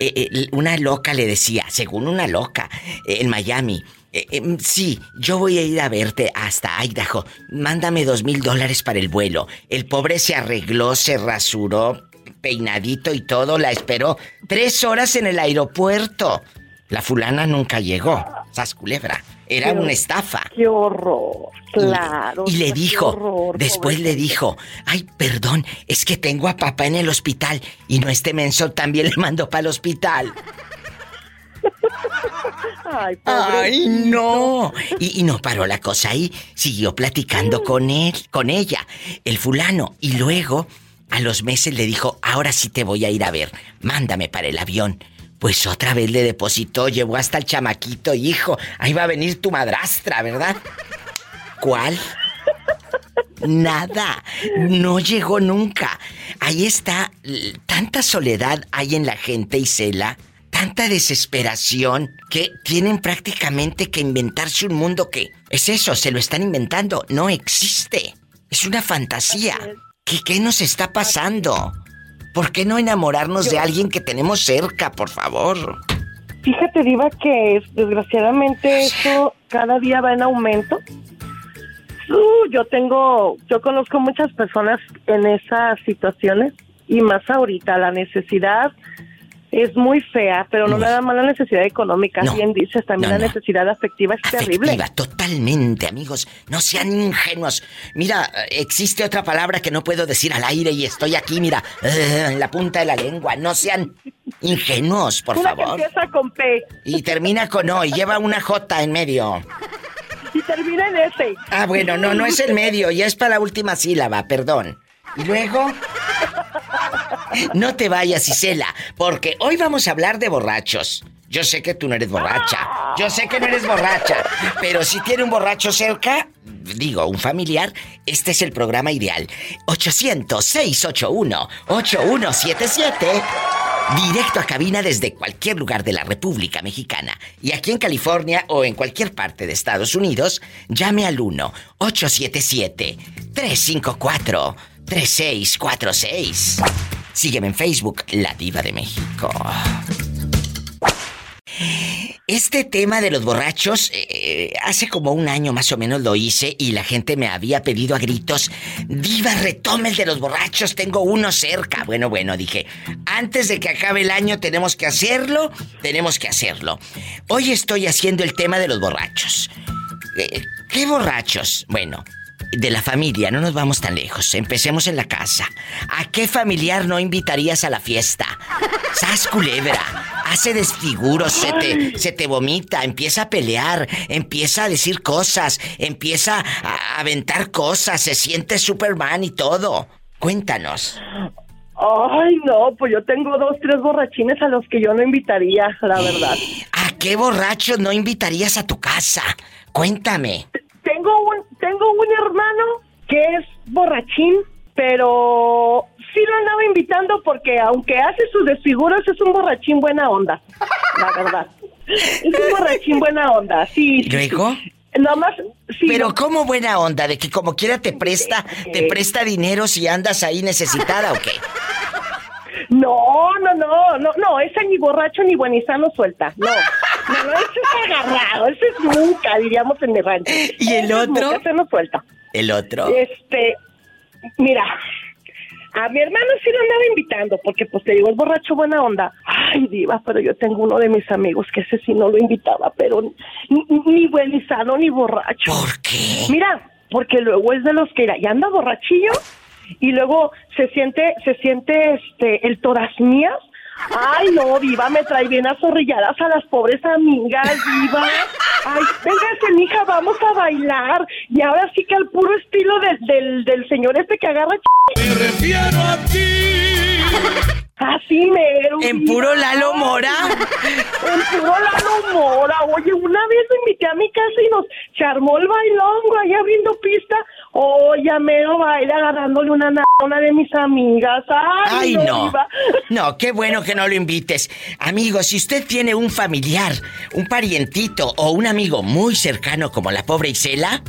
eh, eh, una loca le decía, según una loca, eh, en Miami, sí, yo voy a ir a verte hasta Idaho. Mándame dos mil dólares para el vuelo. El pobre se arregló, se rasuró, peinadito y todo, la esperó tres horas en el aeropuerto. La fulana nunca llegó. Sas culebra. Era una estafa. Qué horror. Claro. Y, le dijo, después le dijo, ay, perdón, es que tengo a papá en el hospital y no este menso también le mandó para el hospital. Ay, Ay, no. Y, y, no paró la cosa ahí. Siguió platicando con él, con ella, el fulano. Y luego, a los meses le dijo, ahora sí te voy a ir a ver. Mándame para el avión. Pues otra vez le depositó, llevó hasta el chamaquito, hijo. Ahí va a venir tu madrastra, ¿verdad? ¿Cuál? Nada, no llegó nunca. Ahí está, tanta soledad hay en la gente, Isela, tanta desesperación, que tienen prácticamente que inventarse un mundo que es eso, se lo están inventando, no existe. Es una fantasía. ¿Qué, qué nos está pasando? ¿Por qué no enamorarnos de alguien que tenemos cerca, por favor? Fíjate, Diva, que desgraciadamente eso cada día va en aumento. Uh, yo tengo, yo conozco muchas personas en esas situaciones y más ahorita la necesidad es muy fea, pero no nada más la necesidad económica, No. bien dices, también No, la no. necesidad afectiva es terrible. Totalmente, amigos. No sean ingenuos. Mira, existe otra palabra que no puedo decir al aire y estoy aquí, mira, eh, en la punta de la lengua. No sean ingenuos, por Una que favor. empieza con P Y termina con O y lleva una J en medio. y termina en S. Ah, bueno, no, no es el medio, ya es para la última sílaba, perdón. Y luego... No te vayas, Isela, porque hoy vamos a hablar de borrachos. Yo sé que tú no eres borracha. Yo sé que no eres borracha. Pero si tiene un borracho cerca, digo, un familiar, este es el programa ideal. 800-681-8177. Directo a cabina desde cualquier lugar de la República Mexicana. Y aquí en California o en cualquier parte de Estados Unidos, llame al 1-877-354-3646. Sígueme en Facebook, La Diva de México. Este tema de los borrachos, eh, hace como un año más o menos lo hice y la gente me había pedido a gritos, Diva, retome el de los borrachos, tengo uno cerca. Bueno, bueno, dije, antes de que acabe el año tenemos que hacerlo, tenemos que hacerlo. Hoy estoy haciendo el tema de los borrachos. Eh, ¿Qué borrachos? Bueno, de la familia, no nos vamos tan lejos. Empecemos en la casa. ¿A qué familiar no invitarías a la fiesta? ¡Sas culebra! Hace desfiguros, se te, se te vomita, empieza a pelear, empieza a decir cosas, empieza a aventar cosas, se siente Superman y todo. Cuéntanos. Ay, no, pues yo tengo dos, tres borrachines a los que yo no invitaría, la verdad. ¿A qué borracho no invitarías a tu casa? Cuéntame. Tengo un, tengo un hermano que es borrachín, pero sí lo andaba invitando porque aunque hace sus desfiguros es un borrachín buena onda, la verdad. Es un borrachín buena onda, sí. sí. Nomás, sí. Pero ¿cómo buena onda? ¿De que como quiera te presta, te presta dinero si andas ahí necesitada o qué? No, no, no, no, no, ese ni borracho ni buenizano suelta, no. [LAUGHS] No, no, ese es agarrado, ese es nunca, diríamos en mi rancho. ¿Y el Ese es otro? Ese no suelta. ¿El otro? Este, mira, a mi hermano sí lo andaba invitando, porque pues te digo, es borracho buena onda. Ay, diva, pero yo tengo uno de mis amigos que ese sí no lo invitaba, pero ni, ni buenizano ni borracho. ¿Por qué? Mira, porque luego es de los que ya anda borrachillo y luego se siente, se siente este, el todas mías. Ay, no, Diva, me trae bien azorrilladas a las pobres amigas, Diva. Ay, véngase, mija, vamos a bailar. Y ahora sí que al puro estilo del, del, del señor este que agarra ch... Me refiero a ti. Así mero. ¿En puro Lalo Mora? En puro Lalo Mora. Oye, una vez lo invité a mi casa y nos se armó el bailongo ahí abriendo pista. Oye, a mero baile agarrándole una na- a una de mis amigas. Ay, Ay, no. No, qué bueno que no lo invites. Amigo, si usted tiene un familiar, un parientito o un amigo muy cercano como la pobre Isela,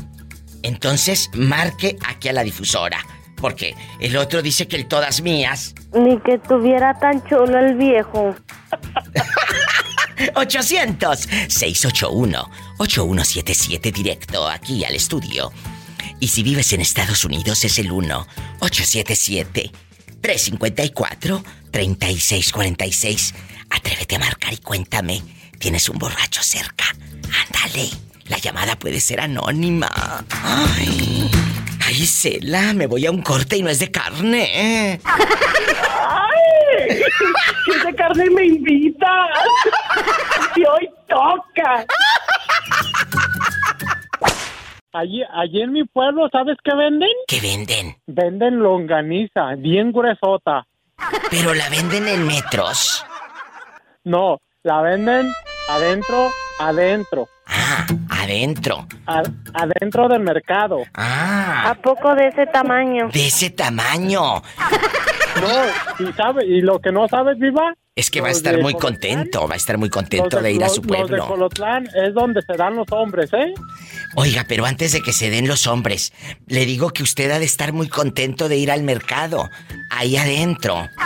entonces marque aquí a la difusora. Porque el otro dice que el todas mías. Ni que tuviera tan chulo el viejo. [LAUGHS] 800-681-8177 directo aquí al estudio. Y si vives en Estados Unidos es el 1-877-354-3646. Atrévete a marcar y cuéntame. ¿Tienes un borracho cerca? Ándale. La llamada puede ser anónima. Ay. Ay, Cela, me voy a un corte y no es de carne. Ay, si es de carne me invita. Y hoy toca. Allí, allí en mi pueblo, ¿sabes qué venden? ¿Qué venden? Venden longaniza, bien gruesota. Pero la venden en metros. No, la venden adentro, adentro. Ah, adentro. A- adentro del mercado. Ah. ¿A poco de ese tamaño? De ese tamaño. No, y sabe, y lo que no sabes, Viva. Es que va a estar muy Colotlán, contento, va a estar muy contento de ir a su Los de pueblo. Colotlán es donde se dan los hombres, ¿eh? Oiga, pero antes de que se den los hombres, le digo que usted ha de estar muy contento de ir al mercado, ahí adentro. [LAUGHS]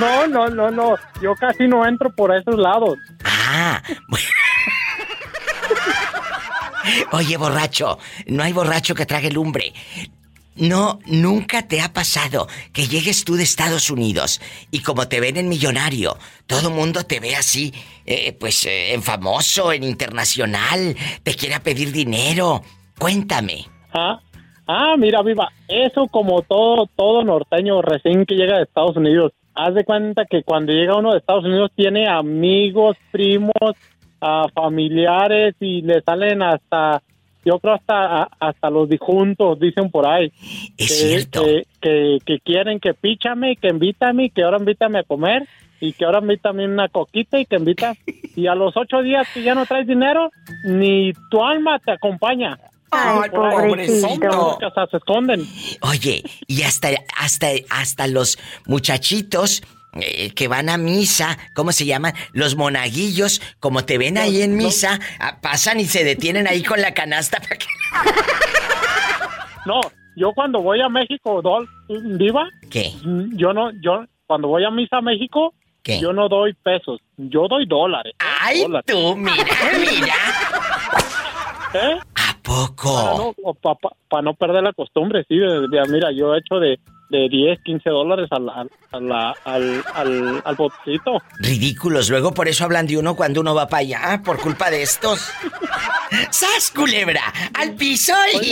No, no, no, no. Yo casi no entro por esos lados. Ah, bueno. [LAUGHS] Oye, borracho, no hay borracho que trague lumbre. No, nunca te ha pasado que llegues tú de Estados Unidos y como te ven en millonario, todo mundo te ve así, eh, pues eh, en famoso, en internacional, te quiera pedir dinero. Cuéntame. Ah, ah, mira, viva, eso como todo, todo norteño recién que llega de Estados Unidos. Haz de cuenta que cuando llega uno de Estados Unidos tiene amigos, primos, ah, familiares y le salen hasta yo creo hasta hasta los disjuntos dicen por ahí. Es que, cierto. que, que, que quieren que píchame que invítame que ahora invítame a comer y que ahora invítame una coquita y que invita. Y a los ocho días que ya no traes dinero ni tu alma te acompaña. Ay, pobrecito. hombres que hasta se esconden. Oye, y hasta, hasta, hasta los muchachitos eh, que van a misa, ¿cómo se llaman? Los monaguillos, como te ven ahí en misa, ah, pasan y se detienen ahí con la canasta para que... [LAUGHS] no yo cuando voy a México dol, viva ¿Qué? yo no yo cuando voy a misa a México ¿Qué? yo no doy pesos yo doy dólares Ay, Dólares. tú, mira, mira. [LAUGHS] ¿Eh? ¿A poco? Para no, pa- pa no perder la costumbre, sí. de- de- mira, yo he hecho de, de 10, 15 dólares al, al, al, al, al, al botecito. Ridículos, luego por eso hablan de uno cuando uno va para allá, por culpa de estos. ¡Sas, culebra! ¡Al piso y...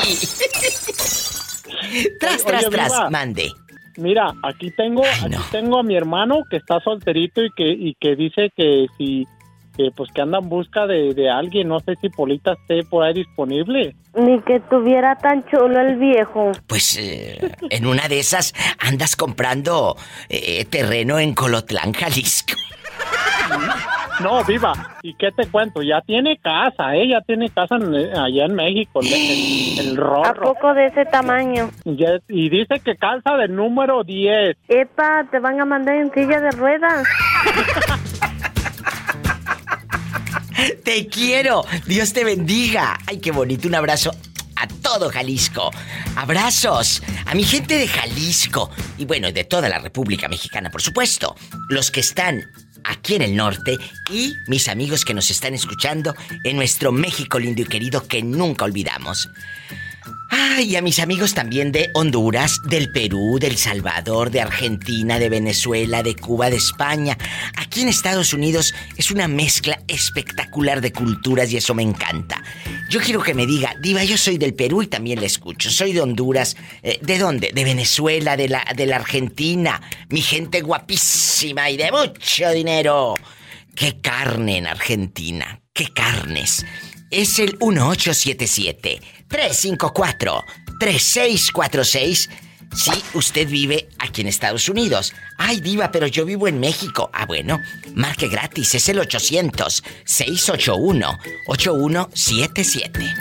tras, tras, Oye, tras, Viva. mande. Mira, aquí tengo, aquí tengo a mi hermano que está solterito y que, y que dice que si, que, pues que anda en busca de, de alguien, no sé si Polita esté por ahí disponible. Ni que tuviera tan chulo el viejo. Pues eh, en una de esas andas comprando eh, terreno en Colotlán, Jalisco. No, viva. ¿Y qué te cuento? Ya tiene casa, ¿eh? Ya tiene casa en- allá en México, en el ¿A poco de ese tamaño? Ya- y dice que calza del número 10. Epa, te van a mandar en silla de ruedas. [LAUGHS] [LAUGHS] Te quiero. Dios te bendiga. Ay, qué bonito. Un abrazo a todo Jalisco. Abrazos a mi gente de Jalisco. Y bueno, de toda la República Mexicana, por supuesto. Los que están aquí en el norte y mis amigos que nos están escuchando en nuestro México lindo y querido que nunca olvidamos. Ay, a mis amigos también de Honduras, del Perú, del Salvador, de Argentina, de Venezuela, de Cuba, de España. Aquí en Estados Unidos es una mezcla espectacular de culturas y eso me encanta. Yo quiero que me diga, Diva, yo soy del Perú y también la escucho. Soy de Honduras. Eh, ¿De dónde? De Venezuela, de la, de la Argentina. Mi gente guapísima y de mucho dinero. ¡Qué carne en Argentina! ¡Qué carnes! Es el 1877-354-3646 si usted vive aquí en Estados Unidos. Ay, diva, pero yo vivo en México. Ah, bueno, marque gratis, es el 800-681-8177.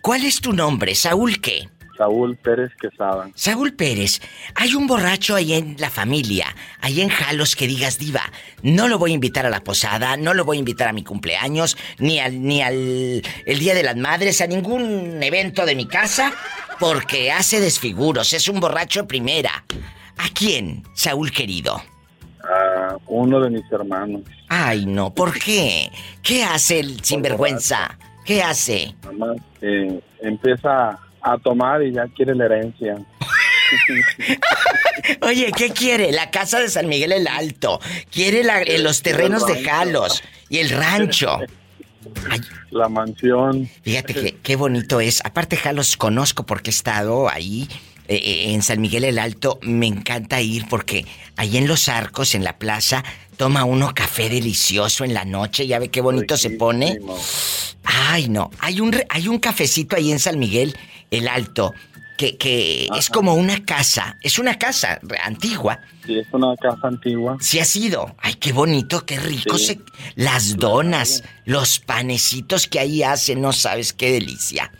¿Cuál es tu nombre, Saúl qué? Saúl Pérez Quesada. Saúl Pérez, hay un borracho ahí en la familia, ahí en Jalos que digas diva, no lo voy a invitar a la posada, no lo voy a invitar a mi cumpleaños, ni al ni al el Día de las Madres, a ningún evento de mi casa, porque hace desfiguros, es un borracho primera. ¿A quién, Saúl querido? a uno de mis hermanos. Ay, no, ¿por qué? ¿Qué hace el sinvergüenza? ¿Qué hace? Mamá eh, empieza a tomar y ya quiere la herencia. [LAUGHS] Oye, ¿qué quiere? La casa de San Miguel el Alto. Quiere la- eh, los terrenos de Jalos y el rancho. [LAUGHS] La mansión. Fíjate que qué bonito es. Aparte, Jalos conozco porque he estado ahí eh, eh, en San Miguel el Alto. Me encanta ir porque ahí en los arcos, en la plaza, toma uno café delicioso en la noche. Ya ve qué bonito se pone. Ay, no. Hay un, hay un cafecito ahí en San Miguel el Alto que, que es como una casa. Es una casa antigua. Sí, es una casa antigua. Sí ha sido. Ay, qué bonito, qué rico Sí. se... Las donas, los panecitos que ahí hacen, no sabes qué delicia.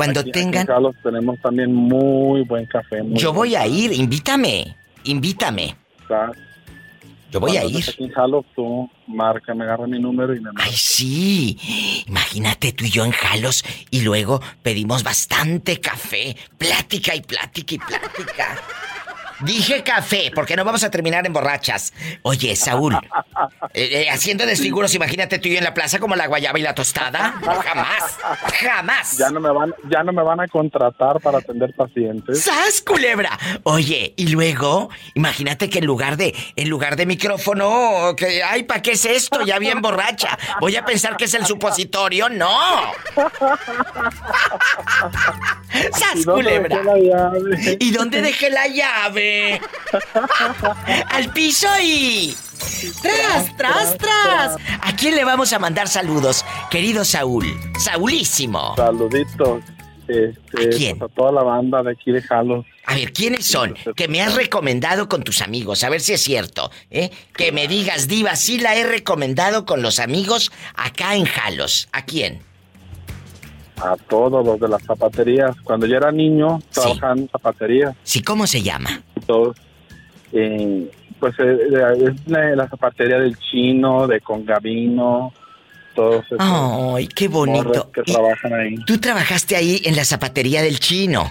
Cuando Aquí- aquí tengan... en Carlos tenemos también muy buen café. muy Yo voy a ir, invítame. Invítame. café. Yo voy a Cuando ir. estés Aquí en Carlos, tú marca, me agarra mi número y me Ay, sí. Imagínate tú y yo en Jalos y luego pedimos bastante café. Plática y plática y plática. Dije café, porque no vamos a terminar en borrachas. Oye, Saúl, eh, eh, haciendo desfiguros, imagínate tú y yo en la plaza como la guayaba y la tostada. No, jamás, jamás. Ya no me van, ya no me van a contratar para atender pacientes. ¡Sas, culebra! Oye, y luego, imagínate que en lugar de, en lugar de micrófono, que, ay, ¿para qué es esto? Ya bien borracha. Voy a pensar que es el supositorio. ¡No! [LAUGHS] ¡Sas, culebra! ¿Y dónde dejé la llave? [LAUGHS] ¡Al piso y... ¡Tras, tras, tras! ¿A quién le vamos a mandar saludos, querido Saúl? Saulísimo. Saluditos. Este, ¿A quién? pues, a toda la banda de aquí de Jalos. A ver, ¿quiénes son? Que me has recomendado con tus amigos, a ver si es cierto, ¿eh? Que me digas, Diva, sí la he recomendado con los amigos acá en Jalos. ¿A quién? A todos los de las zapaterías. Cuando yo era niño, trabajaba en zapaterías. Sí, ¿cómo se llama? Todos. eh, pues eh, es la, la zapatería del chino, de Congavino, todos esos Ay, qué bonito. que trabajan ahí. Tú trabajaste ahí en la zapatería del chino.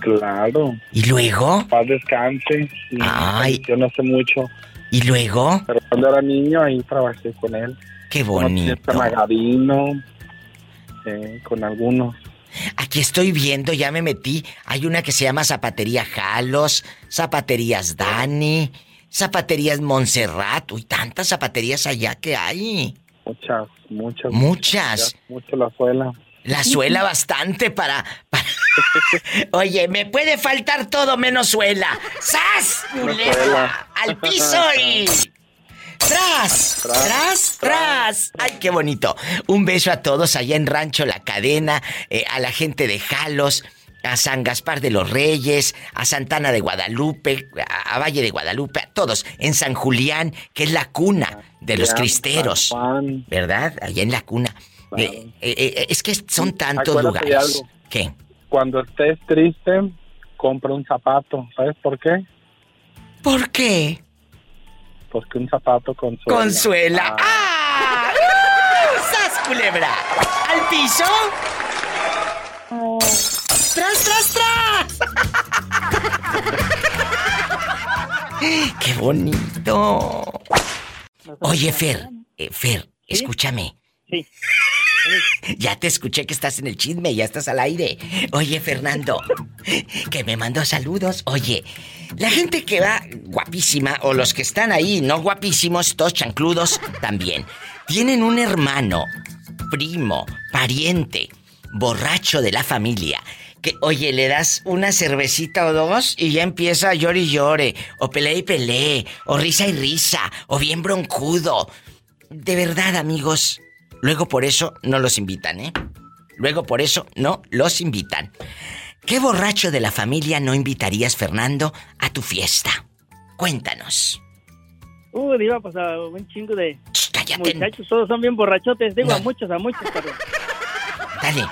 Claro. ¿Y luego? Paz descanse. Ay. Yo no sé mucho. ¿Y luego? Pero cuando era niño ahí trabajé con él. Qué Con bonito. Magadino, eh, con algunos. Aquí estoy viendo, ya me metí. Hay una que se llama Zapatería Jalos, Zapaterías Dani, Zapaterías Montserrat. Uy, tantas zapaterías allá que hay. Muchas, muchas. Muchas. Mucho la suela. La suela bastante para, para- [LAUGHS] Oye, me puede faltar todo menos suela. ¡Sas! culebra! ¡Al piso y... [LAUGHS] ¡Tras! ¡Tras! ¡Tras! ¡Ay, qué bonito! Un beso a todos allá en Rancho La Cadena, eh, a la gente de Jalos, a San Gaspar de los Reyes, a Santana de Guadalupe, a, a Valle de Guadalupe, a todos. En San Julián, que es la cuna de los cristeros. ¿Verdad? Allá en la cuna. Eh, eh, es que son tantos Acuérdate lugares. algo. ¿Qué? Cuando estés triste, compra un zapato. ¿Sabes por qué? ¿Por qué? Porque un zapato con suela. Consuela. Ah, ¡Ah! ¡Uh! ¡Sas, culebra! ¿Al piso? ¡Tras, tras, tras! [LAUGHS] ¡Qué bonito! Oye, Fer, eh, Fer, escúchame. Sí. Ya te escuché que estás en el chisme, ya estás al aire. Oye, Fernando, que me mandó saludos. Oye, la gente que va guapísima, o los que están ahí, no guapísimos, todos chancludos, también, tienen un hermano, primo, pariente, borracho de la familia. Que, oye, le das una cervecita o dos y ya empieza a llore y llore, o pelea y pelee, o risa y risa, o bien broncudo. De verdad, amigos, luego por eso no los invitan, ¿eh? Luego por eso no los invitan. ¿Qué borracho de la familia no invitarías, Fernando, a tu fiesta? Cuéntanos. Uh, diva, pues a un chingo de cállate. muchachos, todos son bien borrachotes, digo, a muchos, a muchos, pero... Dale. A,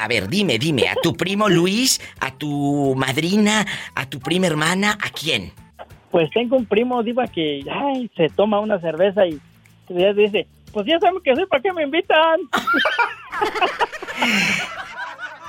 a- a ver, dime, dime. ¿A tu primo Luis? ¿A tu madrina? ¿A tu prima hermana? ¿A quién? Pues tengo un primo, diva, que ay, se toma una cerveza y ya dice, pues ya saben que soy, ¿para qué me invitan? [LAUGHS]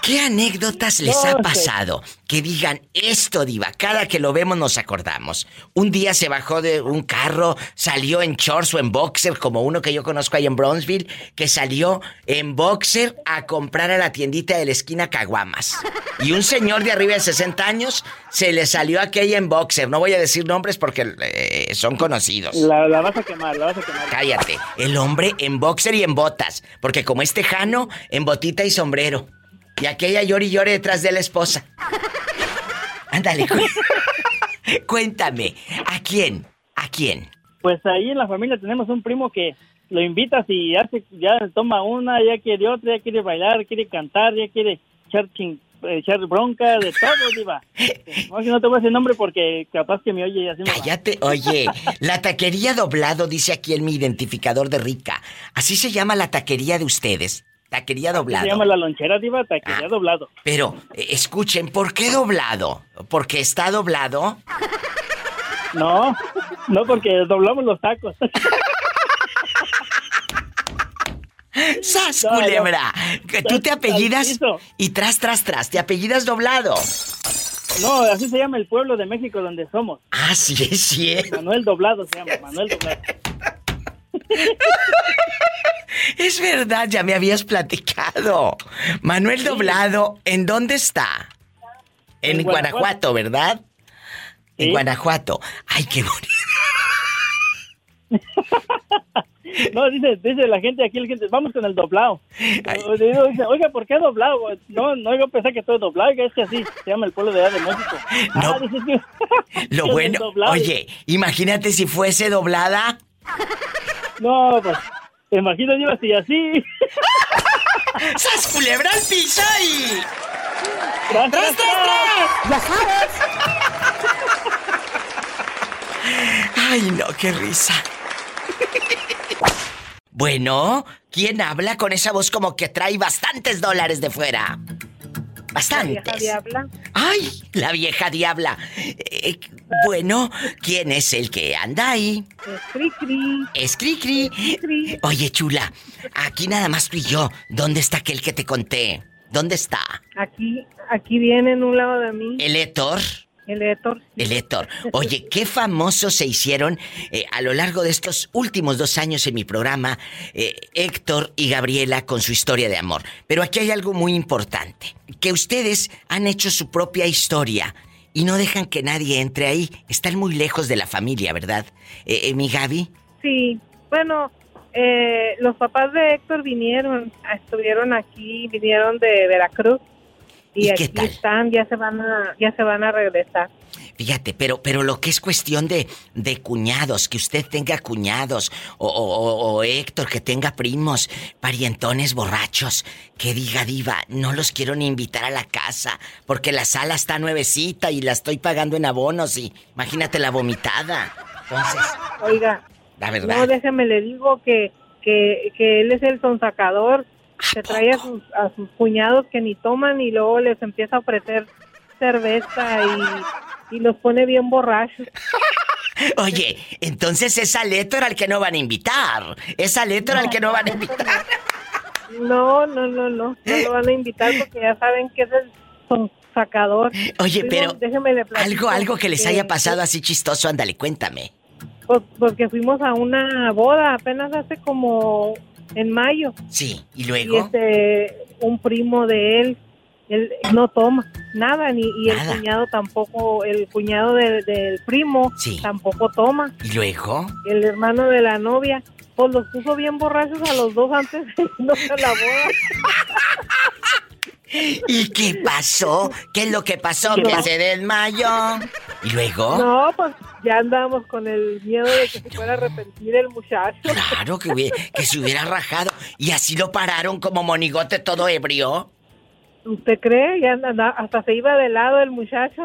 ¿Qué anécdotas les ha pasado? Que digan esto, diva. Cada que lo vemos nos acordamos. Un día se bajó de un carro, salió en shorts o en boxer, como uno que yo conozco ahí en Brownsville, que salió en boxer a comprar a la tiendita de la esquina caguamas. Y un señor de arriba de 60 años se le salió aquella en boxer. No voy a decir nombres porque eh, son conocidos. La, la vas a quemar, la vas a quemar. Cállate. El hombre en boxer y en botas. Porque como es tejano, en botita y sombrero. Y aquella llore y llore detrás de la esposa. Ándale, cu- cuéntame. ¿A quién? ¿A quién? Pues ahí en la familia tenemos un primo que lo invitas y hace, ya toma una, ya quiere otra, ya quiere bailar, quiere cantar, ya quiere echar, chin- eh, echar bronca, de todo, diva. No, si no te voy a decir nombre porque capaz que me oye y así me va. Cállate. Oye, la taquería doblado dice aquí en mi identificador de rica. Así se llama la taquería de ustedes. Taquería doblado. Se llama la lonchera, diva, taquería doblado. Pero, eh, escuchen, ¿por qué doblado? ¿Porque está doblado? [LAUGHS] No, no porque doblamos los tacos. [LAUGHS] ¡Sas, No, culebra! Tú te apellidas y tras, tras, tras, te apellidas doblado. No, así se llama el pueblo de México donde somos. Ah, sí, es cierto. Manuel Doblado se llama, Manuel Doblado. [LAUGHS] [LAUGHS] Es verdad, ya me habías platicado. Manuel Doblado, ¿en dónde está? En, En Guanajuato, Guanajuato. ¿verdad? En. Guanajuato. Ay, qué bonito. [LAUGHS] No, dice, dice la gente aquí, la gente, vamos con el doblado. Dice, Oiga, ¿por qué doblado? No, no, yo pensé que estoy doblado, es que así se llama el pueblo de allá de México. No. Ah, dice, sí. Lo bueno, oye, imagínate si fuese doblada. No, pues, te yo así, así. [LAUGHS] ¡Sas culebra al piso y... ¡Tras, tras, tras! Ya sabes. Ay, no, qué risa. Bueno, ¿quién habla con esa voz como que trae bastantes dólares de fuera? Bastantes. Vieja diabla. ¡Ay! La vieja diabla. Eh, bueno, ¿quién es el que anda ahí? Es Cricri. Es Cricri. Oye, chula, aquí nada más tú y yo. ¿Dónde está aquel que te conté? ¿Dónde está? Aquí, aquí viene en un lado de mí. ¿El Héctor? El Héctor. El Héctor. [LAUGHS] Oye, qué famosos se hicieron eh, a lo largo de estos últimos dos años en mi programa, eh, Héctor y Gabriela con su historia de amor. Pero aquí hay algo muy importante, que ustedes han hecho su propia historia y no dejan que nadie entre ahí. Están muy lejos de la familia, ¿verdad? Eh, eh, mi Gaby. Sí, bueno, eh, los papás de Héctor vinieron, estuvieron aquí, vinieron de Veracruz y, ¿Y qué aquí tal? están, ya se van a, ya se van a regresar. Fíjate, pero, pero lo que es cuestión de, de cuñados, que usted tenga cuñados, o, o- o- o Héctor que tenga primos, parientones borrachos, que diga diva, no los quiero ni invitar a la casa, porque la sala está nuevecita y la estoy pagando en abonos y imagínate la vomitada. Entonces, Oiga, la no, verdad. déjeme le digo que, que, que él es el sonsacador, se trae a sus, a sus cuñados que ni toman y luego les empieza a ofrecer cerveza y, y los pone bien borrachos. [LAUGHS] Oye, entonces es al Héctor al que no van a invitar. Es al Héctor al que no van a invitar. No, no, no, no, no lo van a invitar porque ya saben que es el sonsacador. Oye, pero déjeme algo, algo que les haya pasado así chistoso, ándale, cuéntame. Pues, porque fuimos a una boda apenas hace como en mayo. Sí, y Y luego. este, un primo de él, él no toma nada, ni, y Nada. el cuñado tampoco, el cuñado de- del primo Sí. tampoco toma. ¿Y luego? El hermano de la novia, pues los puso bien borrachos a los dos antes de irnos a la boda. [LAUGHS] ¿Y qué pasó? ¿Qué es lo que pasó? ¿Qué Que se desmayó. ¿Y luego? No, pues ya andábamos con el miedo de que se fuera a arrepentir el muchacho. Claro que, hubiera- que se hubiera rajado. Y así lo pararon como monigote todo ebrio. ¿Usted cree? Ya anda- hasta se iba de lado el muchacho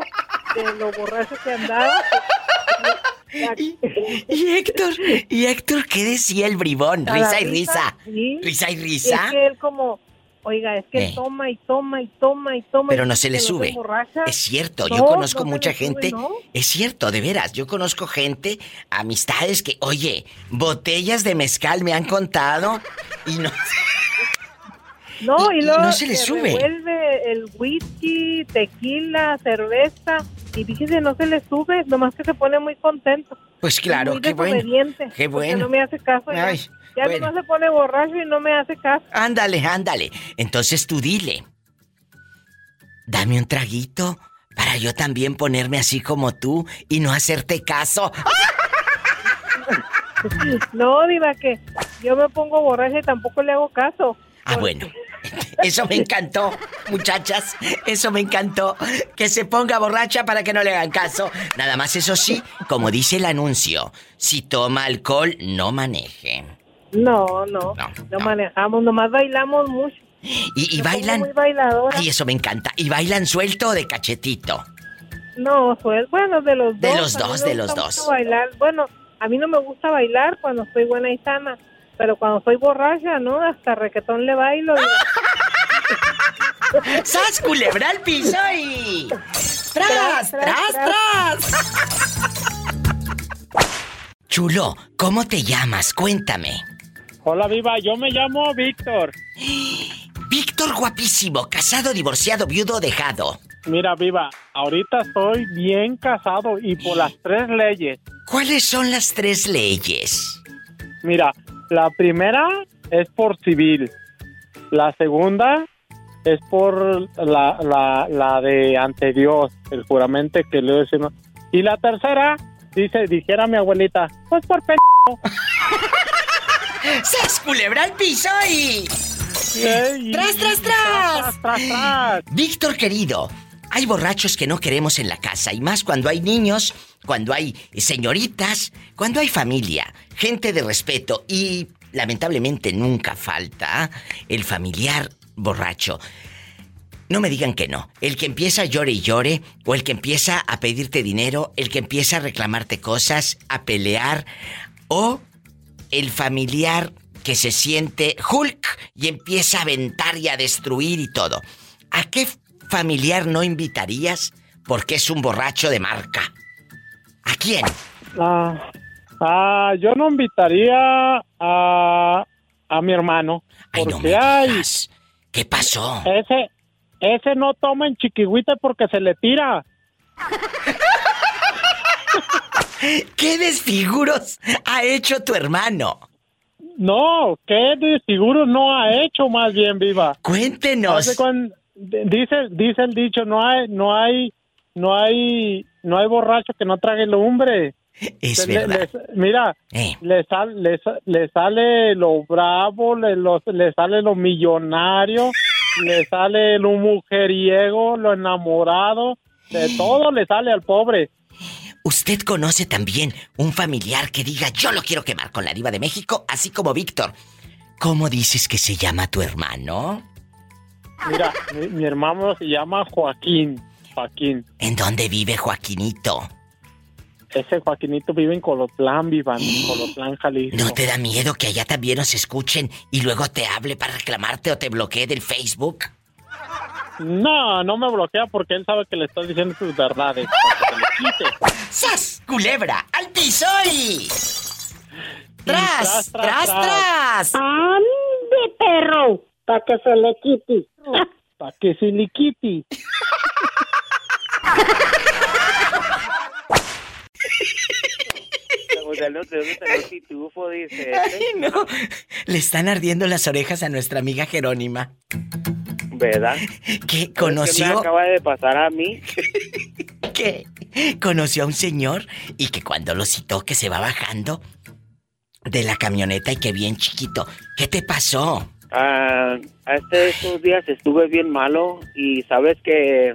de lo borracho que andaba. Y Héctor, y Héctor, ¿qué decía el bribón? Risa y risa. sí. Risa y Es risa. que él como, oiga, es que Eh. toma y toma y toma y toma. Pero y no se le sube. Es cierto, No, yo conozco no mucha sube, gente. ¿no? Es cierto, de veras. Yo conozco gente, amistades que, oye, botellas de mezcal me han contado y no. No, y, y luego no se le sube. revuelve el whisky, tequila, cerveza. Y fíjese, no se le sube, nomás que se pone muy contento. Pues claro, muy qué bueno. Qué bueno. no me hace caso. Ay, ya bueno. nomás se pone borracho y no me hace caso. Ándale, ándale. Entonces tú dile. Dame un traguito para yo también ponerme así como tú y no hacerte caso. [LAUGHS] No, diva, que yo me pongo borracha y tampoco le hago caso. Ah, bueno. [LAUGHS] Eso me encantó, muchachas. Eso me encantó. Que se ponga borracha para que no le hagan caso. Nada más eso sí, como dice el anuncio, si toma alcohol, no maneje. No, no, no, manejamos, nomás bailamos mucho. Y, y bailan. muy bailadora. Ay, eso me encanta. ¿Y bailan suelto o de cachetito? No, pues bueno, de los De dos. los A mí dos, de los dos. Bailar. Bueno, a mí no me gusta bailar cuando estoy buena y sana, pero cuando estoy borracha, ¿no? Hasta requetón le bailo. [LAUGHS] ¡Sas, culebra al piso y... ¡Tras, tras, tras! Chulo, ¿cómo te llamas? Cuéntame. Hola, Viva, yo me llamo Víctor. Víctor guapísimo, casado, divorciado, viudo, dejado. mira, viva, ahorita estoy bien casado y por las tres leyes. ¿Cuáles son las tres leyes? Mira, la primera es por civil. La segunda es por la, la, la de ante Dios, el juramento que le decimos. Y la tercera, dice, dijera mi abuelita, pues por p... [LAUGHS] ¡Sas culebra al piso y... Ey, ¡Tras, tras, tras! tras, tras! Víctor querido, hay borrachos que no queremos en la casa y más cuando hay niños, cuando hay señoritas, cuando hay familia, gente de respeto y lamentablemente nunca falta el familiar borracho. No me digan que no. El que empieza a llore y llore, o el que empieza a pedirte dinero, el que empieza a reclamarte cosas, a pelear, o el familiar que se siente Hulk y empieza a aventar y a destruir y todo. ¿A qué familiar no invitarías porque es un borracho de marca? ¿A quién? Ah, ah, yo no invitaría a, a mi hermano. Porque hay. ¿Qué pasó? Ese, ese no toma en chiquihuite porque se le tira. [LAUGHS] ¿Qué desfiguros ha hecho tu hermano? No, ¿qué desfiguros no ha hecho más bien, viva? Cuéntenos. Dice, dice el dicho, no hay, no hay, no hay, no hay borracho que no trague lumbre. Es Le- verdad. le- mira, Eh. le, sal- le, sa- le sale lo bravo, le, lo- le sale lo millonario, le sale lo mujeriego, lo enamorado, de todo le sale al pobre. ¿Usted conoce también un familiar que diga yo lo quiero quemar con la diva de México, así como Víctor? ¿Cómo dices que se llama tu hermano? Mira, mi, mi hermano se llama Joaquín. Joaquín. ¿En dónde vive Joaquinito? Ese Joaquinito vive en Colotlán, vivan, en Colotlán, Jalisco. ¿No te da miedo que allá también nos escuchen y luego te hable para reclamarte o te bloquee del Facebook? No, no me bloquea porque él sabe que le estoy diciendo sus verdades. para que se le quite. ¡Sas! ¡Culebra! ¡Al piso y... tras, ¡Tras! ¡Tras, tras! ¡Ande, perro! Para que se le quite. [LAUGHS] Para que se le quite. [LAUGHS] dice. [LAUGHS] Ay, no. Le están ardiendo las orejas a nuestra amiga Jerónima. ¿Verdad? Que ¿Qué me conoció... acaba de pasar a mí? [LAUGHS] que conoció a un señor y que cuando lo citó que se va bajando de la camioneta y que bien chiquito. ¿Qué te pasó? Ah, este, estos días estuve bien malo y sabes que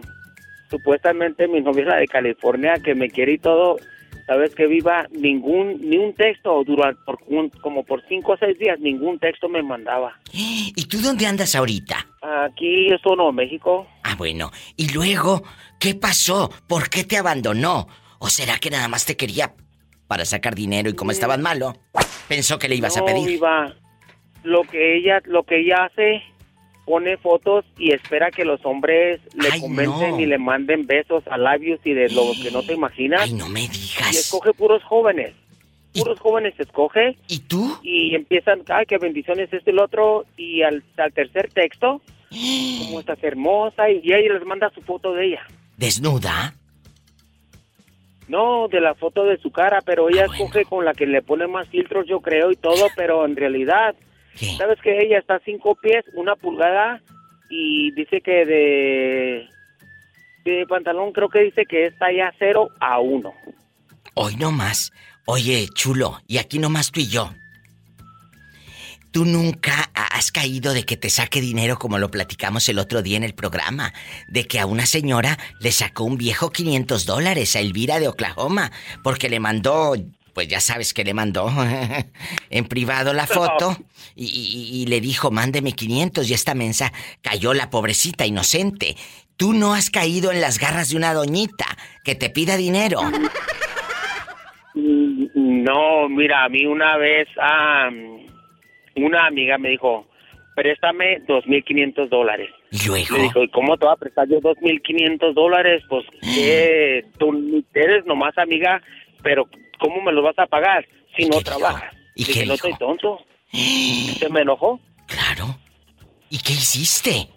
supuestamente mi novia es la de California que me quiere y todo. Sabes que viva ningún ni un texto durante por un- como por cinco o seis días ningún texto me mandaba. [GASPS] ¿Y tú dónde andas ahorita? Aquí es Nuevo México. Ah, bueno. Y luego, ¿qué pasó? ¿Por qué te abandonó? ¿O será que nada más te quería para sacar dinero y como estabas malo, pensó que le ibas a No, pedir? Viva, lo que ella lo que ella hace pone fotos y espera que los hombres le Ay, comenten no. y le manden besos a labios y de lo que no te imaginas. Ay, no me digas. Y escoge puros jóvenes. Puros jóvenes escoge. ¿Y tú? Y empiezan, ay, qué bendiciones este y el otro. Y al, al tercer texto, como estás hermosa, y ella les manda su foto de ella. ¿Desnuda? No, de la foto de su cara, pero ella escoge con la que le pone más filtros, yo creo, y todo, pero en realidad, ¿sabes que Ella está a cinco pies, una pulgada, y dice que de, de pantalón creo que dice que es talla cero a uno. Hoy no más. Oye, chulo, y aquí nomás tú y yo. Tú nunca ha- has caído de que te saque dinero como lo platicamos el otro día en el programa, de que a una señora le sacó un viejo 500 dólares a Elvira de Oklahoma, porque le mandó, pues ya sabes que le mandó [LAUGHS] en privado la foto y, y- y le dijo, mándeme 500 y esta mensa cayó la pobrecita inocente. Tú no has caído en las garras de una doñita que te pida dinero. Mm, No, mira, a mí una vez ah, una amiga me dijo, préstame 2.500 dólares. Y luego. Le dijo, ¿y cómo te va a prestar yo 2.500 dólares? Pues que tú eres nomás amiga, pero ¿cómo me lo vas a pagar si no trabajas? ¿Y Dije, qué no estoy tonto. [GASPS] Se me enojó. Claro. ¿Y qué hiciste?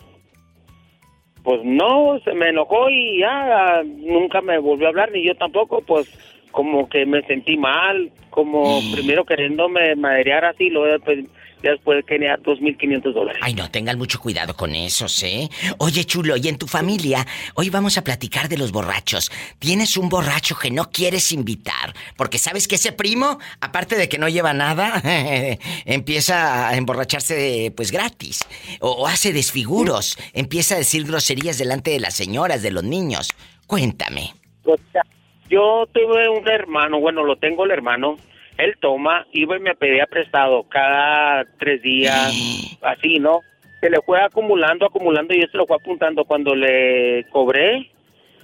pues no, se me enojó y ya nunca me volvió a hablar, ni yo tampoco, pues como que me sentí mal, como [GASPS] primero queriéndome madrear así, luego después quería 2.500 dólares. Ay, no, tengan mucho cuidado con eso, ¿eh? Oye, chulo, ¿y en tu familia? Hoy vamos a platicar de los borrachos. ¿Tienes un borracho que no quieres invitar? Porque sabes que ese primo, aparte de que no lleva nada, [LAUGHS] empieza a emborracharse pues gratis. O, o hace desfiguros, empieza a decir groserías delante de las señoras, de los niños. Cuéntame. Yo tuve un hermano, bueno, lo tengo el hermano, él toma, iba y me pedía prestado cada tres días, así, ¿no? Se le fue acumulando, acumulando y yo se lo fue apuntando. Cuando le cobré,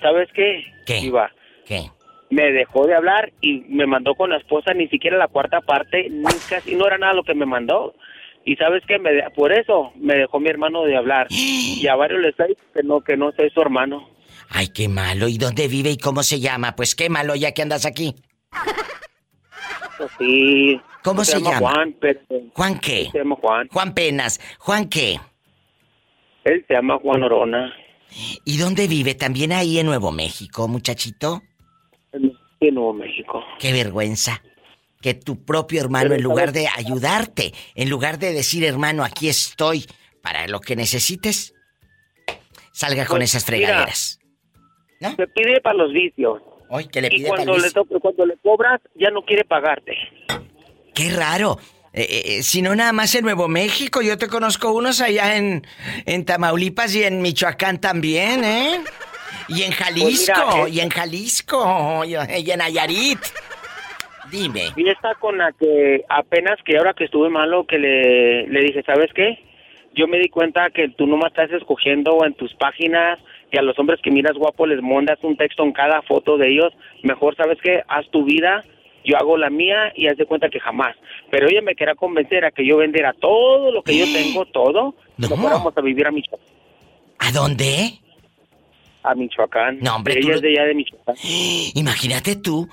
¿sabes qué? ¿Qué? Iba. ¿Qué? Me dejó de hablar y me mandó con la esposa ni siquiera la cuarta parte, ni casi, no era nada lo que me mandó. Y sabes qué, me, de- por eso me dejó mi hermano de hablar. Y a varios les dicho que no, que no soy su hermano. Ay, qué malo. ¿Y dónde vive y cómo se llama? Pues qué malo ya que andas aquí. [LAUGHS] Sí. ¿Cómo se llama? Juan, pero... ¿Juan qué? Se llama Juan. Juan Penas. ¿Juan qué? Él se llama Juan Orona. ¿Y dónde vive? ¿También ahí en Nuevo México, muchachito? En Nuevo México. Qué vergüenza. Que tu propio hermano, en lugar de ayudarte, en lugar de decir, hermano, aquí estoy para lo que necesites, salga con Pues, esas fregaderas. Se pide para los vicios. Que le y pide cuando le, to- cuando le cobras, ya no quiere pagarte. Qué raro. Eh, eh, eh, si no nada más en Nuevo México, yo te conozco unos allá en, en Tamaulipas y en Michoacán también, ¿eh? Y en Jalisco, Pues mira, eh. y en Jalisco, y, y en Nayarit. Dime. Y esta con la que apenas que ahora que estuve malo, que le, le dije, ¿sabes qué? Yo me di cuenta que tú nomás estás escogiendo en tus páginas y a los hombres que miras guapo les mandas un texto en cada foto de ellos. Mejor, ¿sabes qué? Haz tu vida, yo hago la mía y haz de cuenta que jamás. Pero ella me quería convencer a que yo vendiera todo lo que yo tengo, todo, y nos fuéramos a vivir a Michoacán. ¿A dónde? A Michoacán. No, hombre, Ella es de allá de Michoacán. [GASPS] Imagínate tú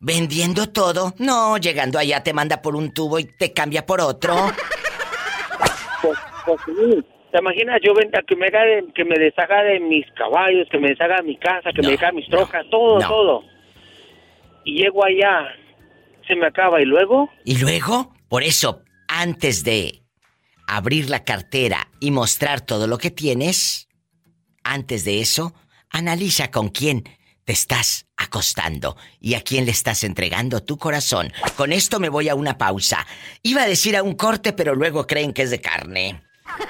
vendiendo todo. No, llegando allá te manda por un tubo y te cambia por otro. [LAUGHS] Pues, pues sí. ¿Te imaginas yo venda que me, haga de- que me deshaga de mis caballos, que me deshaga de mi casa, que me deshaga mis trocas, todo, no. todo? Y llego allá, se me acaba y luego... Y luego, por eso, antes de abrir la cartera y mostrar todo lo que tienes, antes de eso, analiza con quién te estás acostando y a quién le estás entregando tu corazón. Con esto me voy a una pausa. Iba a decir a un corte, pero luego creen que es de carne.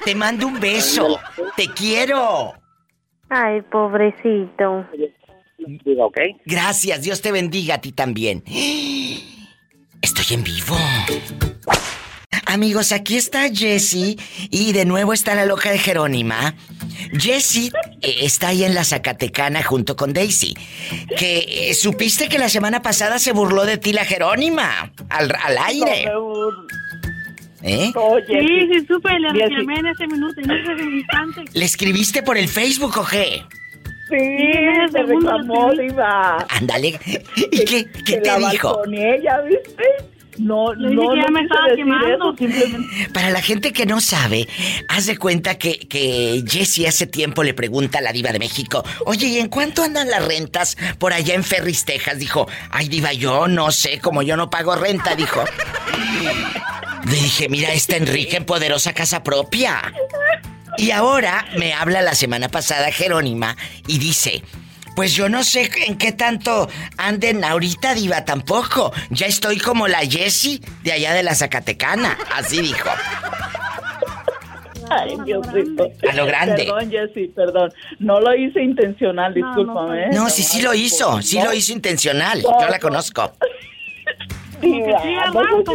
Te mando un beso. Te quiero. Ay, pobrecito. Gracias, Dios te bendiga a ti también. Estoy en vivo. Amigos, aquí está Jessie y de nuevo está la loca de Jerónima. Jessie eh, está ahí en la Zacatecana junto con Daisy. Que eh, supiste que la semana pasada se burló de ti la Jerónima al, al aire. ¿Eh? Sí, sí, supe, le reclamé en ese minuto, en ese instante. ¿Le escribiste por el Facebook o qué? Sí, ese se segundo reclamó. Diva. Ándale. [LAUGHS] ¿Y qué, qué te dijo? balconeé, ¿ya viste? No, no, que ya no me estaba quemando. eso, simplemente. Para la gente que no sabe, haz de cuenta que, que Jessie hace tiempo le pregunta a la diva de México, oye, ¿y en cuánto andan las rentas por allá en Ferris, Texas? Dijo, ay diva, yo no sé, como yo no pago renta, dijo. [LAUGHS] Le dije, mira, esta Enrique en poderosa casa propia. Y ahora me habla la semana pasada Jerónima y dice, pues yo no sé en qué tanto anden ahorita, diva, tampoco. Ya estoy como la Jessie de allá de la Zacatecana. Así dijo. Ay, Diosito. A lo grande. Perdón, Jessy, perdón. No lo hice intencional, discúlpame. ¿eh? No, sí, sí lo hizo. Sí lo hizo intencional. Yo la conozco. Sí,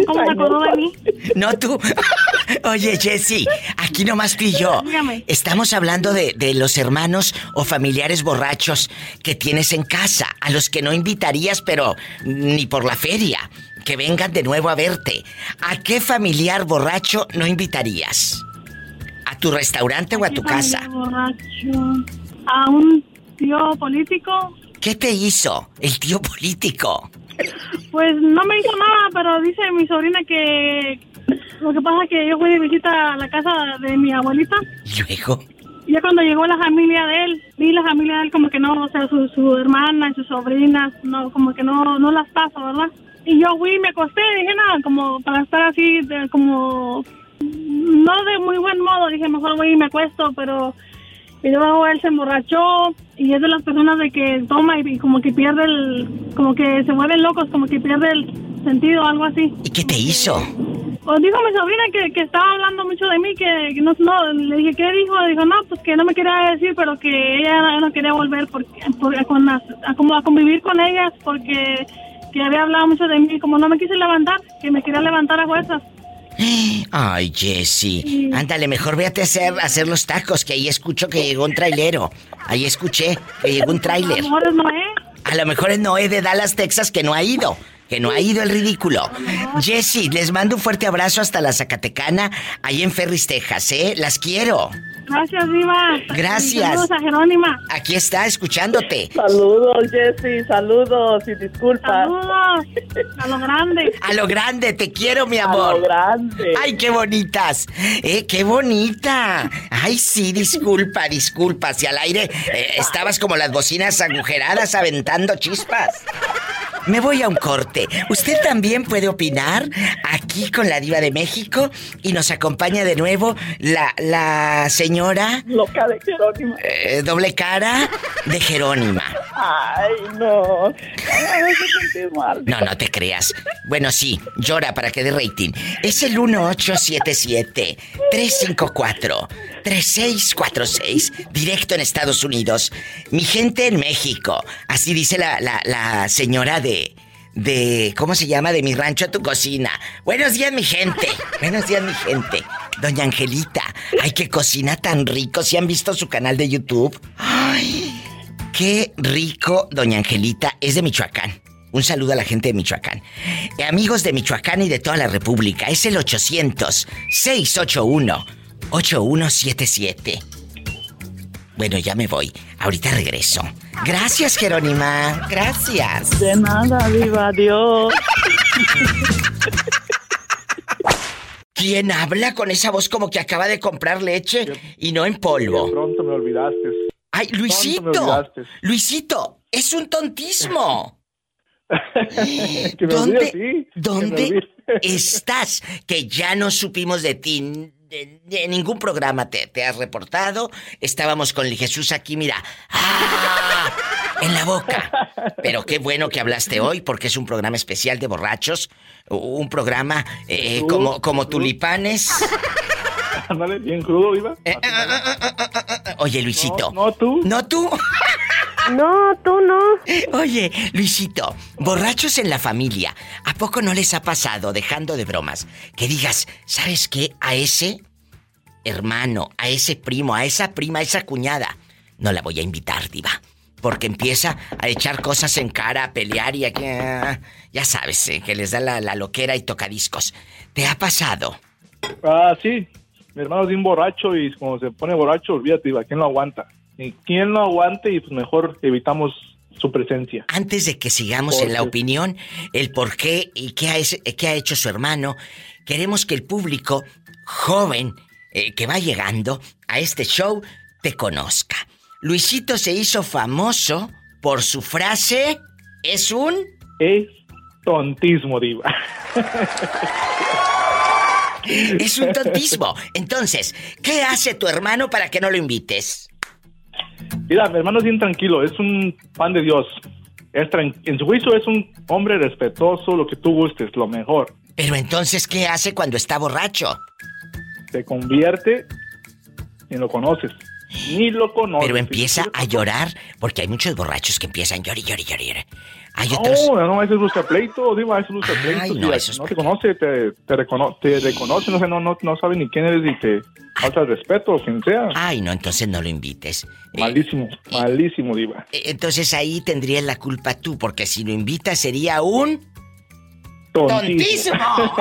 ¿cómo se acordó de mí? [LAUGHS] No tú. [LAUGHS] Oye, Jessie, aquí nomás tú y yo. [LAUGHS] Dígame. Estamos hablando de, de los hermanos o familiares borrachos que tienes en casa, a los que no invitarías, pero ni por la feria, que vengan de nuevo a verte. ¿A qué familiar borracho no invitarías? ¿A tu restaurante o a tu casa? borracho. A un tío político, ¿Qué te hizo el tío político? Pues no me hizo nada, pero dice mi sobrina que lo que pasa es que yo fui de visita a la casa de mi abuelita ¿Y luego? ya cuando llegó la familia de él, vi la familia de él como que no, o sea, su, su hermana y sus sobrinas, no, como que no, no las paso, ¿verdad? Y yo fui, me acosté, dije nada, como para estar así, de, como, no de muy buen modo, dije mejor voy y me acuesto, pero y luego él se emborrachó y es de las personas de que toma y, y como que pierde el, como que se vuelven locos, como que pierde el sentido, algo así. ¿Y qué te hizo? Os dijo mi sobrina que, que estaba hablando mucho de mí, que, que no, no, le dije, ¿qué dijo? Dijo, no, pues que no me quería decir, pero que ella no quería volver porque, por- con las- a, como a convivir con ellas porque que había hablado mucho de mí, como no me quise levantar, que me quería levantar a fuerzas. Ay, Jessy. Ándale, mejor véate a hacer, a hacer los tacos, que ahí escucho que llegó un trailero. Ahí escuché que llegó un A trailer. lo mejor es Noé. A lo mejor es Noé de Dallas, Texas, que no ha ido. Que no ha ido el ridículo. Jessy, les mando un fuerte abrazo hasta la Zacatecana, ahí en Ferris, Texas, ¿eh? Las quiero. Gracias, Diva. Gracias. Saludos a Jerónima. Aquí está, escuchándote. Saludos, Jessy, saludos y disculpas. Saludos. [LAUGHS] A lo grande. A lo grande, te quiero, mi amor. A lo grande. Ay, qué bonitas. Eh, qué bonita. Ay, sí, disculpa, disculpa. Si al aire eh, estabas como las bocinas agujeradas aventando chispas. Me voy a un corte. Usted también puede opinar aquí con la diva de México y nos acompaña de nuevo la, la señora Loca de Jerónima. eh, doble cara de Jerónima. Ay, no. No, no te creas. Bueno, sí, llora para que dé rating. Es el 1877-354-3646, directo en Estados Unidos. Mi gente en México. Así dice la, la, la señora de. De. ¿Cómo se llama? De mi rancho a tu cocina. Buenos días, mi gente. [LAUGHS] Buenos días, mi gente. Doña Angelita. Ay, que cocina tan rico. ¿Si han visto su canal de YouTube? Ay. Qué rico, doña Angelita, es de Michoacán. Un saludo a la gente de Michoacán. Eh, amigos de Michoacán y de toda la República, es el 800-681-8177. Bueno, ya me voy. Ahorita regreso. Gracias, Jerónima. Gracias. De nada, viva Dios. ¿Quién habla con esa voz como que acaba de comprar leche y no en polvo? Pronto me olvidaste. Ay, Luisito. olvidaste. Luisito, es un tontismo. [LAUGHS] ¿Dónde, olvides, sí, ¿dónde estás? Que ya no supimos de ti. De ningún programa te, te has reportado. Estábamos con el Jesús aquí, mira. ¡Ah! En la boca. Pero qué bueno que hablaste hoy porque es un programa especial de borrachos. Un programa eh, como, como tulipanes. Ándale, bien crudo, viva. Oye, Luisito. No, no tú. No tú. No, tú no. Oye, Luisito, borrachos en la familia, ¿a poco no les ha pasado, dejando de bromas, que digas, ¿sabes qué? A ese hermano, a ese primo, a esa prima, a esa cuñada, no la voy a invitar, diva. Porque empieza a echar cosas en cara, a pelear y aquí... ah, Ya sabes, eh, que les da la, la loquera y tocadiscos. ¿Te ha pasado? Ah, sí. Mi hermano es bien borracho y cuando se pone borracho, olvídate, Iba, ¿quién lo aguanta? Y quién lo aguante y pues mejor evitamos su presencia. Antes de que sigamos en la opinión, el por qué y qué ha, es- qué ha hecho su hermano, queremos que el público joven eh, que va llegando a este show te conozca. Luisito se hizo famoso por su frase, es un... Es tontismo, diva. [LAUGHS] Es un tontismo. Entonces, ¿qué hace tu hermano para que no lo invites? Mira, mi hermano es bien tranquilo, es un pan de Dios. Es en su juicio es un hombre respetuoso, lo que tú gustes, lo mejor. Pero entonces, ¿qué hace cuando está borracho? Se convierte y lo conoces. Ni lo conoces. Pero empieza a llorar, porque hay muchos borrachos que empiezan llori, llori, llori. llori. Hay otros... No, no, ese es busca pleito, Diva, ese es busca pleito. Ay, no, eso es no te conoce, te, te, recono- te reconoce, no sé, no, no, no sabe ni quién eres y te falta el respeto, quien sea. Ay, no, entonces no lo invites. Malísimo, malísimo, Diva. Eh, Entonces ahí tendrías la culpa tú, porque si lo invitas sería un... Tontísimo. [LAUGHS]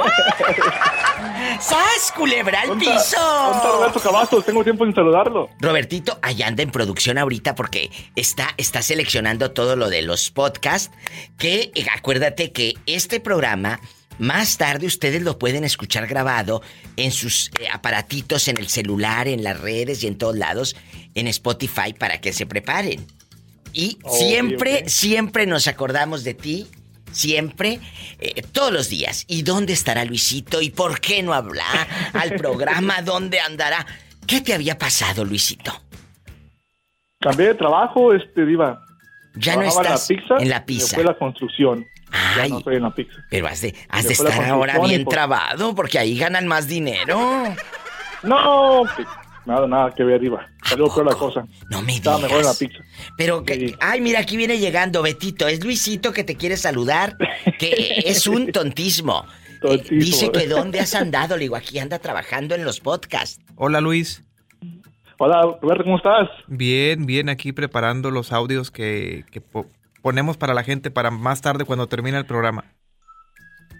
¡Sas, culebra al ¿Dónde piso! dónde Roberto Cavazos? Tengo tiempo sin saludarlo. Robertito, allá anda en producción ahorita porque está, está seleccionando todo lo de los podcasts. Que eh, acuérdate que este programa más tarde ustedes lo pueden escuchar grabado en sus eh, aparatitos, en el celular, en las redes y en todos lados, en Spotify para que se preparen. Y siempre, siempre nos acordamos de ti. Siempre, eh, todos los días. ¿Y dónde estará Luisito? ¿Y por qué no habla al [LAUGHS] programa? ¿Dónde andará? ¿Qué te había pasado, Luisito? Cambié de trabajo, este, Diva. Ya no estás en la pizza. en la pizza. fue la construcción. Ya Ay. no estoy en la pizza. Pero has de, has de estar ahora bien por- trabado porque ahí ganan más dinero. No, nada, nada que ver, Diva. Salió peor la cosa. No me Estaba mejor en la digas. pizza. Pero, que, ay, mira, aquí viene llegando Betito. Es Luisito que te quiere saludar. Que es un [LAUGHS] tontismo. Eh, dice que dónde has andado. Le digo, aquí anda trabajando en los podcasts. Hola Luis. Hola, Roberto, ¿cómo estás? Bien, bien, aquí preparando los audios que, que po- ponemos para la gente para más tarde cuando termine el programa.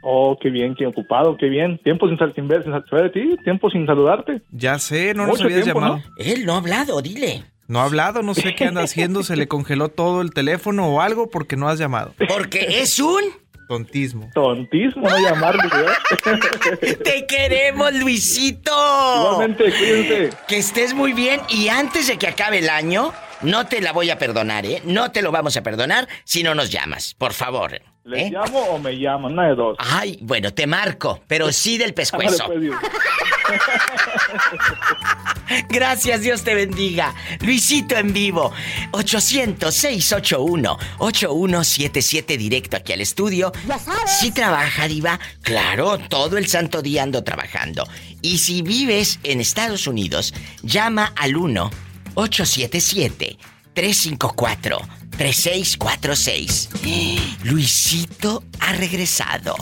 Oh, qué bien, qué ocupado, qué bien. Tiempo sin, sal- sin ver, sin saber de ti, tiempo sin saludarte. Ya sé, no nos habías tiempo, llamado. ¿no? Él no ha hablado, dile. No ha hablado, no sé qué anda [LAUGHS] haciendo, se le congeló todo el teléfono o algo porque no has llamado. Porque es un... Tontismo. Tontismo, no llamarle, [LAUGHS] ¡Te queremos, Luisito! Igualmente, cuídense. Que estés muy bien y antes de que acabe el año, no te la voy a perdonar, ¿eh? No te lo vamos a perdonar si no nos llamas, por favor. ¿Le ¿eh? llamo o me llaman? Una de dos. Ay, bueno, te marco, pero sí del [LAUGHS] pescuezo. Pues. [LAUGHS] Gracias, Dios te bendiga. Luisito en vivo. 800-681-8177 directo aquí al estudio. Si trabaja, Diva, claro, todo el santo día ando trabajando. Y si vives en Estados Unidos, llama al 1-877-354-3646. Luisito ha regresado.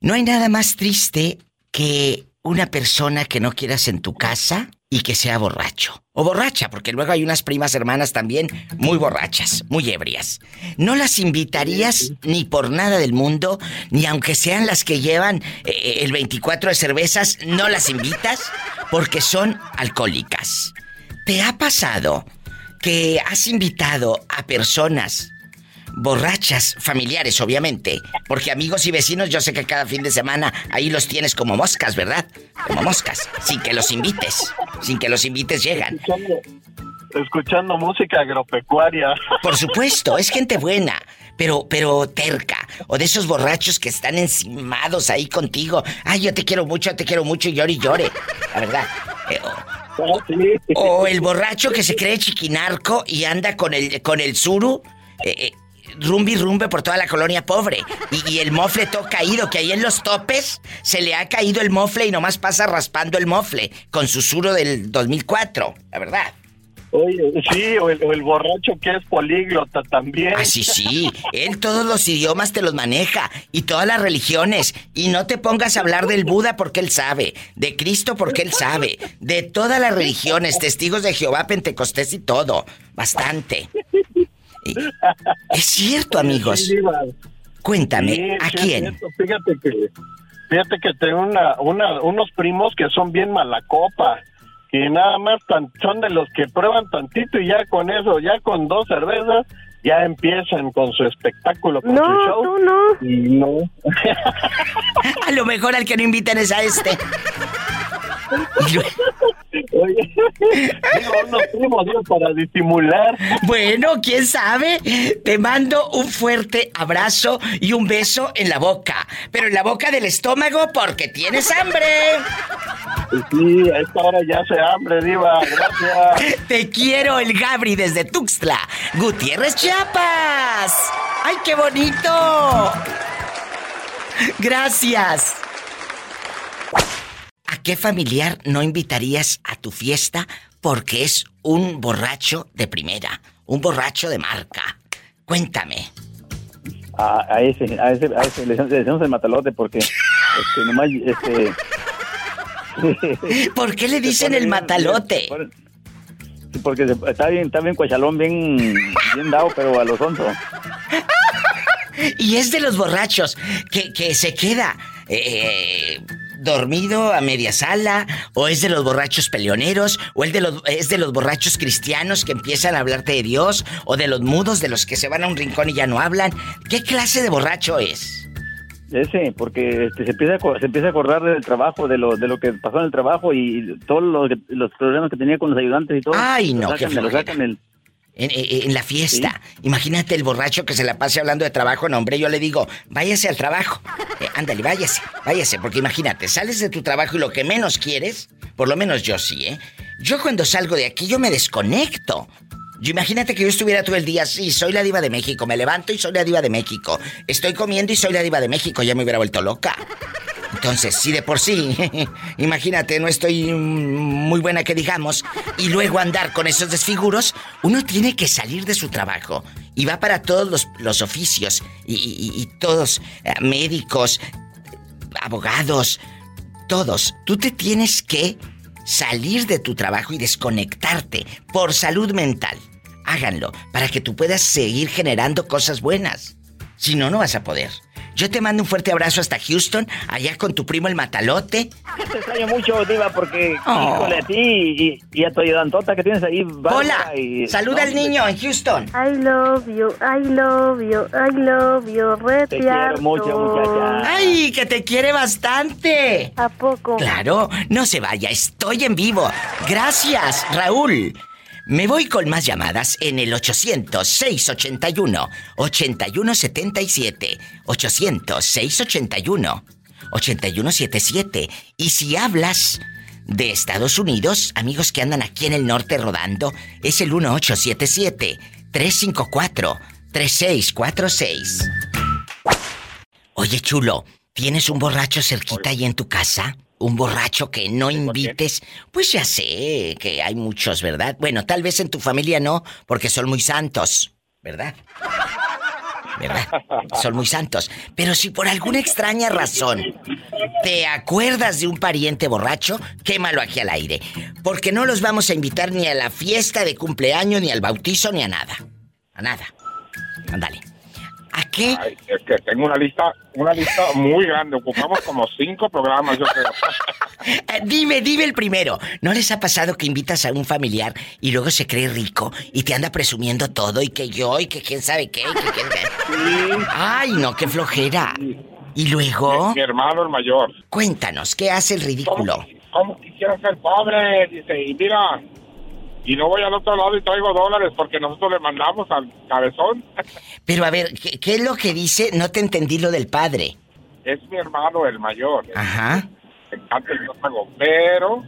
No hay nada más triste que una persona que no quieras en tu casa y que sea borracho. O borracha, porque luego hay unas primas hermanas también muy borrachas, muy ebrias. No las invitarías ni por nada del mundo, ni aunque sean las que llevan eh, el 24 de cervezas, no las invitas porque son alcohólicas. ¿Te ha pasado que has invitado a personas borrachas, familiares, obviamente. Porque amigos y vecinos, yo sé que cada fin de semana ahí los tienes como moscas, ¿verdad? Como moscas, sin que los invites. Sin que los invites llegan. Escuchando, escuchando música agropecuaria. Por supuesto, es gente buena, pero, pero terca. O de esos borrachos que están encimados ahí contigo. Ay, yo te quiero mucho, te quiero mucho y llore y llore. La verdad. [LAUGHS] O, el borracho que se cree chiquinarco y anda con el, con el suru. eh, eh, rumbi rumbe por toda la colonia pobre. Y, y el mofle todo caído, que ahí en los topes se le ha caído el mofle y nomás pasa raspando el mofle con su suro del 2004, la verdad. Oye, sí, o el, o el borracho que es políglota también. Ah, sí, sí. Él todos los idiomas te los maneja y todas las religiones. Y no te pongas a hablar del Buda porque él sabe, de Cristo porque él sabe, de todas las religiones, testigos de Jehová, Pentecostés y todo. Bastante. Y- Es cierto, amigos. Cuéntame, Sí, ¿a quién? cierto. Fíjate que, fíjate que tengo una, una, unos primos que son bien mala copa, que nada más tan, son de los que prueban tantito y ya con eso, ya con dos cervezas, ya empiezan con su espectáculo, con No, su show. tú no. Y no. [LAUGHS] A lo mejor al que no inviten es a este. [LAUGHS] Oye, [LAUGHS] digo, unos primos, digo, para disimular. Bueno, quién sabe. Te mando un fuerte abrazo y un beso en la boca. Pero en la boca del estómago porque tienes hambre. Sí, a esta hora ya se hambre, Diva. Gracias. [LAUGHS] Te quiero, el Gabri desde Tuxtla, Gutiérrez, Chiapas. ¡Ay, qué bonito! Gracias. ¿A qué familiar no invitarías a tu fiesta porque es un borracho de primera? Un borracho de marca. Cuéntame. A, a ese, a ese, a ese le, le decimos el matalote porque este, nomás, este... [LAUGHS] ¿Por qué le dicen el matalote? Porque está bien, está bien cuachalón, bien, bien dado, pero a los onzo. [LAUGHS] Y es de los borrachos que, que se queda eh, dormido a media sala, o es de los borrachos peleoneros, o el de los, es de los borrachos cristianos que empiezan a hablarte de Dios, o de los mudos de los que se van a un rincón y ya no hablan. ¿Qué clase de borracho es? Ese, porque este, se, empieza a, se empieza a acordar del trabajo, de lo, de lo que pasó en el trabajo y todos los, los problemas que tenía con los ayudantes y todo. Ay, no, Lo qué sacan, me lo sacan el- En, en- en la fiesta. Imagínate el borracho que se la pase hablando de trabajo. No, hombre, yo le digo, váyase al trabajo. Eh, ándale, váyase, váyase. Porque imagínate, sales de tu trabajo y lo que menos quieres, por lo menos yo sí, ¿eh? Yo cuando salgo de aquí, yo me desconecto. Yo imagínate que yo estuviera todo el día así, soy la diva de México, me levanto y soy la diva de México. Estoy comiendo y soy la diva de México, ya me hubiera vuelto loca. Entonces, si de por sí, [LAUGHS] imagínate, no estoy muy buena que digamos, y luego andar con esos desfiguros, uno tiene que salir de su trabajo. Y va para todos los, oficios, y todos, eh, médicos, abogados, todos. Tú te tienes que salir de tu trabajo y desconectarte por salud mental. Háganlo para que tú puedas seguir generando cosas buenas. Si no, no vas a poder. Yo te mando un fuerte abrazo hasta Houston, allá con tu primo el Matalote. Te extraño mucho, Diva, porque, Oh. híjole, a ti y, y a tu ayudantota que tienes ahí. Hola, y- saluda al niño en Houston. I love you, I love you, I love you, re Te quiero mucho, muchacha. ¡Ay, que te quiere bastante! ¿A poco? Claro, no se vaya, estoy en vivo. Gracias, Raúl. Me voy con más llamadas en el 800-681-8177. 800-681-8177. Y si hablas de Estados Unidos, amigos que andan aquí en el norte rodando, es el 1877-354-3646. Oye, chulo, ¿tienes un borracho cerquita ahí en tu casa? ¿Un borracho que no invites? Pues ya sé que hay muchos, ¿verdad? Bueno, tal vez en tu familia no, porque son muy santos, ¿verdad? ¿Verdad? Son muy santos. Pero si por alguna extraña razón te acuerdas de un pariente borracho, quémalo aquí al aire. Porque no los vamos a invitar ni a la fiesta de cumpleaños, ni al bautizo, ni a nada. A nada. Ándale. ¿A qué? Ay, es que tengo una lista, una lista muy grande. Ocupamos como cinco programas, yo creo. [LAUGHS] Eh, dime, dime el primero. ¿No les ha pasado que invitas a un familiar y luego se cree rico y te anda presumiendo todo y que yo y que quién sabe qué? y que quién sabe- Ay, no, qué flojera. ¿Y luego? Mi hermano el mayor. Cuéntanos, ¿qué hace el ridículo? ¿Cómo quisiera ser pobre? Dice, y mira, y no voy al otro lado y traigo dólares porque nosotros le mandamos al cabezón. [LAUGHS] Pero a ver, ¿qué, qué es lo que dice? No te entendí lo del padre. Es mi hermano el mayor. Ajá. Me encanta el estómago, pero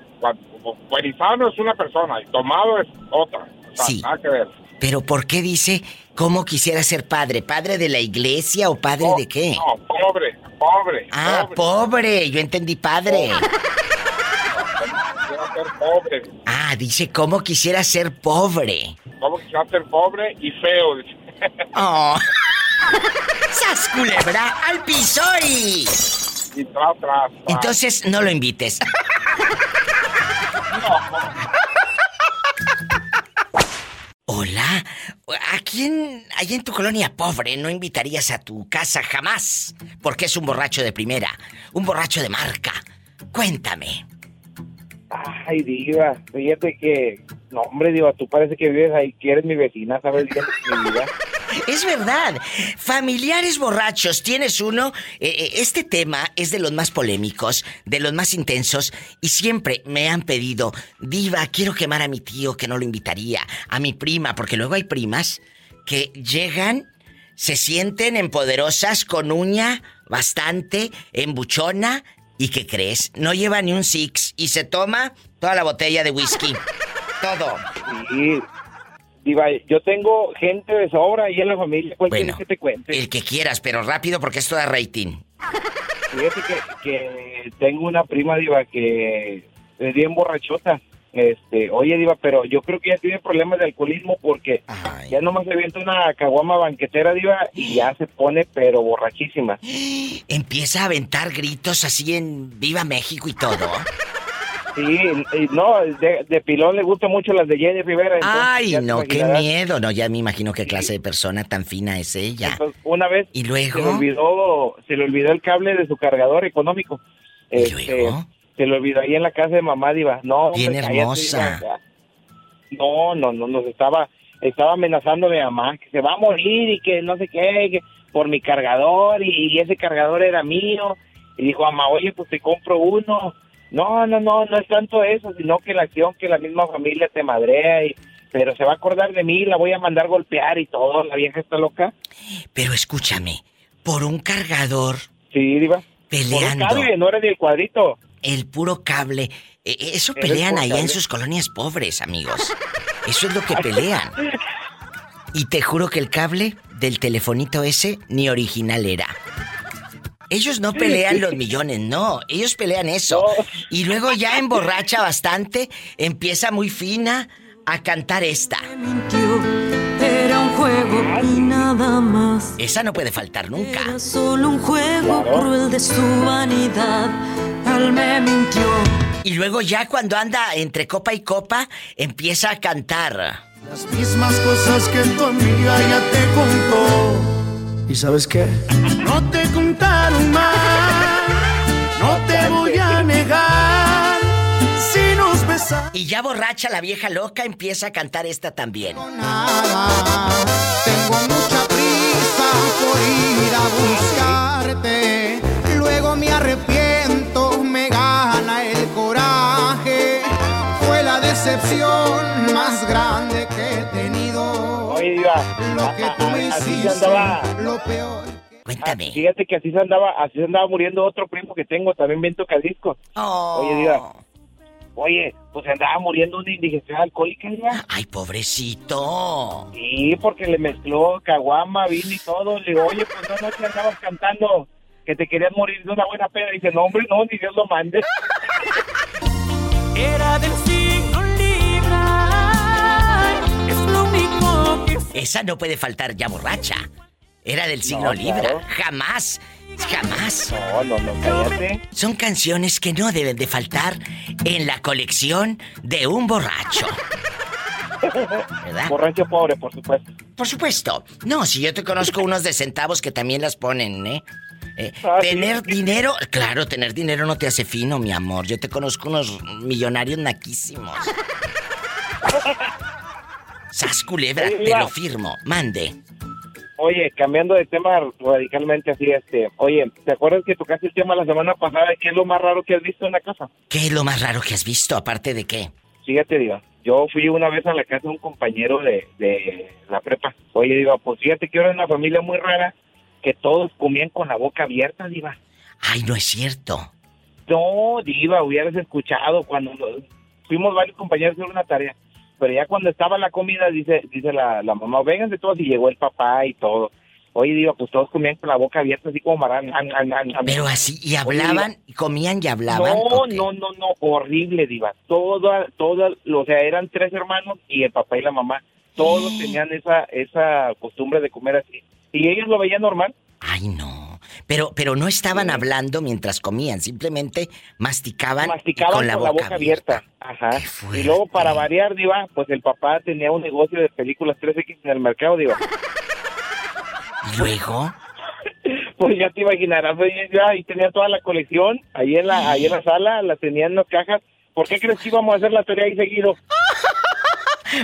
buenizano es una persona y tomado es otra. O sea, Sí. nada que ver. Pero ¿por qué dice cómo quisiera ser padre? ¿Padre de la iglesia o padre de qué? No, pobre, pobre. Ah, pobre. Yo entendí padre. Ser pobre. Ah, dice cómo quisiera ser pobre. ¿Cómo quisiera ser pobre y feo? Oh. [LAUGHS] ¡Sas culebra al piso y... Y tras, tras. Entonces no lo invites. [LAUGHS] Hola, ¿a quién allá en tu colonia pobre no invitarías a tu casa jamás? Porque es un borracho de primera, un borracho de marca. Cuéntame. Ay, Diva, fíjate que. No, hombre, Diva, tú parece que vives ahí, que eres mi vecina, ¿sabes? mi vida. [LAUGHS] Es verdad. Familiares borrachos, ¿tienes uno? Eh, eh, este tema es de los más polémicos, de los más intensos, y siempre me han pedido, Diva, quiero quemar a mi tío que no lo invitaría, a mi prima, porque luego hay primas que llegan, se sienten empoderosas con uña bastante, embuchona, y ¿qué crees? No lleva ni un six y se toma toda la botella de whisky. [LAUGHS] Todo. Sí. Diva, yo tengo gente de sobra ahí en la familia. ¿Cuál Bueno, quieres que te cuente? El que quieras, pero rápido porque esto da rating. Fíjate que, que tengo una prima, Diva, que es bien borrachota. Este, oye, Diva, pero yo creo que ya tiene problemas de alcoholismo porque ya nomás se avienta una caguama banquetera, Diva, y ya se pone, pero borrachísima. Empieza a aventar gritos así en Viva México y todo. [LAUGHS] Sí, y no, de, de pilón le gustan mucho las de Jenny Rivera. Ay, no, qué miedo. No, ya me imagino qué clase de persona tan fina es ella. Entonces, una vez ¿Y se le luego? olvidó, se le olvidó el cable de su cargador económico. Este, se le olvidó ahí en la casa de mamá, Diva. No, Bien hermosa. No, no, no, nos estaba, estaba amenazando a mi mamá que se va a morir y que no sé qué, que por mi cargador y, y ese cargador era mío. Y dijo, mamá, oye, pues te compro uno. No, no, no, no es tanto eso, sino que la acción que la misma familia te madrea y pero se va a acordar de mí, la voy a mandar golpear y todo, la vieja está loca. Pero escúchame, por un cargador. Sí, diva. Peleando. Por un cable, no era del cuadrito. El puro cable. E- e- Eso pelean allá en sus colonias pobres, amigos. Eso es lo que pelean. Y te juro que el cable del telefonito ese ni original era. Ellos no pelean los millones, no. Ellos pelean eso. Y luego ya emborracha bastante, empieza muy fina a cantar esta. Era un juego y nada más. Esa no puede faltar nunca. Era solo un juego cruel de su vanidad. Él me mintió. Y luego ya cuando anda entre copa y copa, empieza a cantar. Las mismas cosas que tu amiga ya te contó. ¿Y sabes qué? No te contaron más. No te voy a negar. Si nos besamos. Y ya borracha la vieja loca empieza a cantar esta también. Tengo mucha prisa por ir a buscarte. Luego me arrepiento, decepción más grande que he tenido. Oye, diva, Lo que tú me hiciste, andaba. lo peor. Cuéntame. Fíjate que así se andaba, así se andaba muriendo otro primo que tengo, también bien tocadiscos. Oye, diva. Oye, pues se andaba muriendo una indigestión alcohólica, diva. Ay, pobrecito. Sí, porque le mezcló caguama, vino y todo. Le digo, oye, pues no noche andabas cantando que te querías morir de una buena pena. dice, no, hombre, no, ni Dios lo mande. [LAUGHS] Era del signo Esa no puede faltar ya borracha. Era del signo No, Libra. claro. Jamás. Jamás. No, no, no, cállate. Son canciones que no deben de faltar en la colección de un borracho. [LAUGHS] ¿Verdad? Borracho pobre, por supuesto. Por supuesto. No, si yo te conozco unos de centavos que también las ponen, ¿eh? Eh, Ah, sí. tener dinero, claro, tener dinero no te hace fino, mi amor. Yo te conozco unos millonarios naquísimos. [LAUGHS] Sas culebra, Oye, te lo firmo. Mande. Oye, cambiando de tema radicalmente así, este, oye, ¿te acuerdas que tocaste el tema la semana pasada de qué es lo más raro que has visto en la casa? ¿Qué es lo más raro que has visto, aparte de qué? Fíjate, digo, yo fui una vez a la casa de un compañero de, de la prepa. Oye, digo, pues fíjate que era una familia muy rara que todos comían con la boca abierta, diva. Ay, no es cierto. No, diva, hubieras escuchado cuando fuimos varios compañeros a hacer una tarea. Pero ya cuando estaba la comida, dice dice la, la mamá, vénganse todos y llegó el papá y todo. Oye, diva, pues todos comían con la boca abierta, así como marán. an, an, an. Pero así, y Oye, hablaban, y comían y hablaban. No, no, no, no, horrible, diva. Toda, toda, o sea, eran tres hermanos y el papá y la mamá. Todos [GASPS] tenían esa, esa costumbre de comer así. Y ellos lo veían normal. Ay, no. Pero, pero no estaban hablando mientras comían, simplemente masticaban, con la boca, abierta. Ajá. Y luego, para variar, diva, pues el papá tenía un negocio de películas 3X en el mercado, diva. ¿Y luego? [LAUGHS] Pues ya te imaginarás, ya, y tenía toda la colección ahí en la, ahí en la sala, la tenía en las cajas. ¿Por qué crees que íbamos a hacer la tarea ahí seguido? [LAUGHS]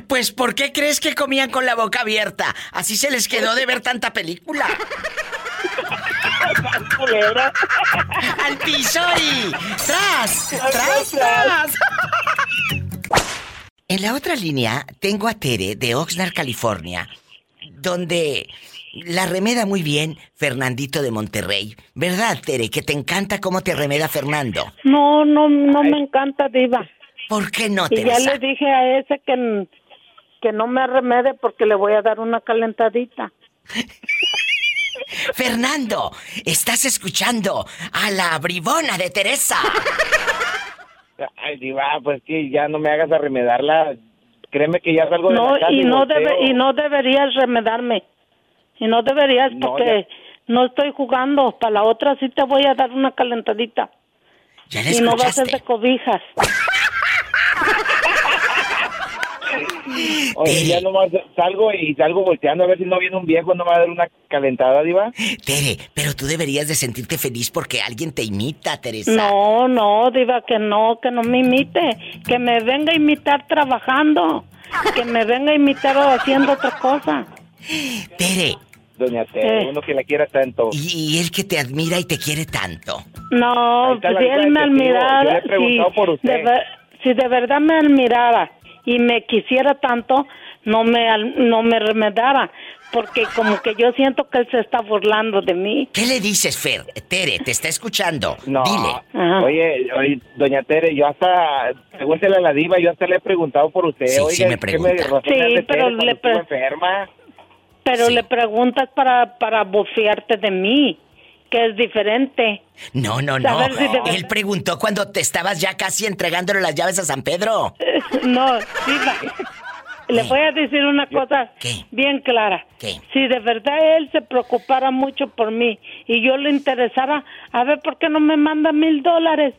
Pues, ¿por qué crees que comían con la boca abierta? Así se les quedó de ver tanta película. [LAUGHS] Culebra. ¡Al piso y... ¡Tras! ¡Tras, tras! En la otra línea tengo a Tere de Oxnard, California, donde la remeda muy bien Fernandito de Monterrey. ¿Verdad, Tere? Que te encanta cómo te remeda Fernando. No, no, no me encanta, Diva. ¿Por qué no, Y ya le dije a ese que, que no me remede porque le voy a dar una calentadita. [LAUGHS] Fernando, estás escuchando a la bribona de Teresa. Ay, diva, pues que ya no me hagas arremedarla. Créeme que ya salgo de No, la casa y no, debe, y no deberías remedarme. Y no deberías No, porque no estoy jugando. Para la otra sí te voy a dar una calentadita. Ya y no va a ser de cobijas. [LAUGHS] [LAUGHS] Oye, ya nomás salgo y salgo volteando a ver si no viene un viejo, no me va a dar una calentada, diva. Tere, pero tú deberías de sentirte feliz porque alguien te imita, Teresa. No, no, diva, que no, que no me imite. Que me venga a imitar trabajando. que me venga a imitar o haciendo otra cosa. Tere. Doña Tere, Eh. uno que la quiera tanto. Y, y él que te admira y te quiere tanto. No, si él de me testigos. Yo admirara, le he preguntado si, por usted. de ver- si de verdad me admirara y me quisiera tanto, no me al- no me remedara, porque como que yo siento que él se está burlando de mí. ¿Qué le dices, Fer? Tere, te está escuchando. No. Dile. Oye, oye, doña Tere, yo hasta, pregúntele a la diva, yo hasta le he preguntado por usted. Sí, Oiga, sí me ¿qué pregunta. Sí, pero le estuvo pre- enferma? Pero le preguntas para para bofearte de mí, que es diferente. No, no, no. Si Él preguntó cuando te estabas ya casi entregándole las llaves a San Pedro. [LAUGHS] No, diva. Le voy a decir una cosa bien clara. ¿Qué? Si de verdad él se preocupara mucho por mí y yo le interesara, a ver, ¿por qué no me manda mil dólares?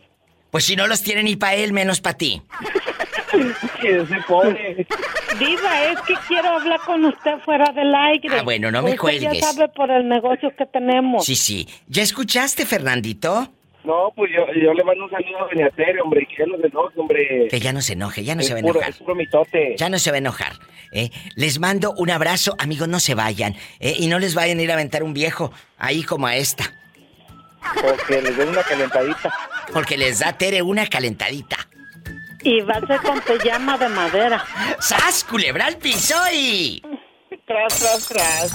Pues si no los tiene ni para él, menos para ti. [LAUGHS] Ese pobre. Diva, es que quiero hablar con usted fuera del aire. Ah, bueno, no me Usted cuelgues. ya sabe por el negocio que tenemos. Sí, sí. ¿Ya escuchaste, Fernandito? No, pues yo, yo le mando un saludo a doña Tere, hombre, que ya no se enoje, hombre. Que ya no se enoje, ya no Es se va a puro- enojar. es puro mitote. Ya no se va a enojar. ¿eh? Les mando un abrazo, amigos, no se vayan. ¿eh? Y no les vayan a ir a aventar un viejo ahí como a esta. Porque les den una calentadita. Porque les da Tere una calentadita. Y va a ser con pijama de madera. ¡Sas, culebra al piso y... Tras, tras, tras.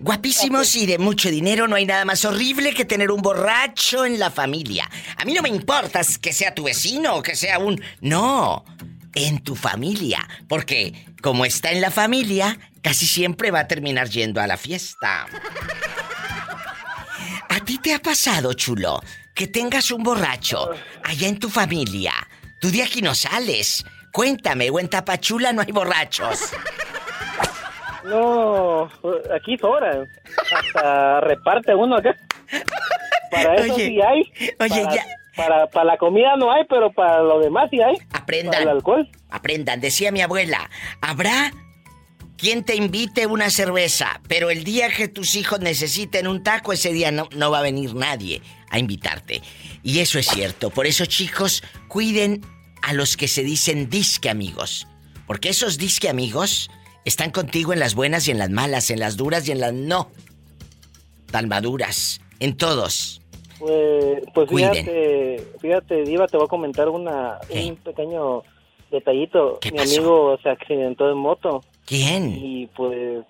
Guapísimos y de mucho dinero, no hay nada más horrible que tener un borracho en la familia. A mí no me importa que sea tu vecino o que sea un... No, en tu familia. Porque como está en la familia, casi siempre va a terminar yendo a la fiesta. ¿A ti te ha pasado, chulo, que tengas un borracho allá en tu familia? Tú de aquí no sales. Cuéntame, o en Tapachula no hay borrachos. [LAUGHS] No, aquí sobra. Hasta reparte uno acá. Para eso Oye, sí hay. oye, para, ya. Para, para la comida no hay, pero para lo demás sí hay. Aprendan. Para el alcohol. Aprendan, decía mi abuela, habrá quien te invite una cerveza, pero el día que tus hijos necesiten un taco, ese día no, no va a venir nadie a invitarte. Y eso es cierto. Por eso, chicos, cuiden a los que se dicen disque amigos. Porque esos disque amigos están contigo en las buenas y en las malas, en las duras y en las no tan maduras. En todos. Pues, pues Cuiden. fíjate, fíjate, Diva, te voy a comentar una, un pequeño detallito. Mi pasó? amigo se accidentó en moto. ¿Quién? Y pues,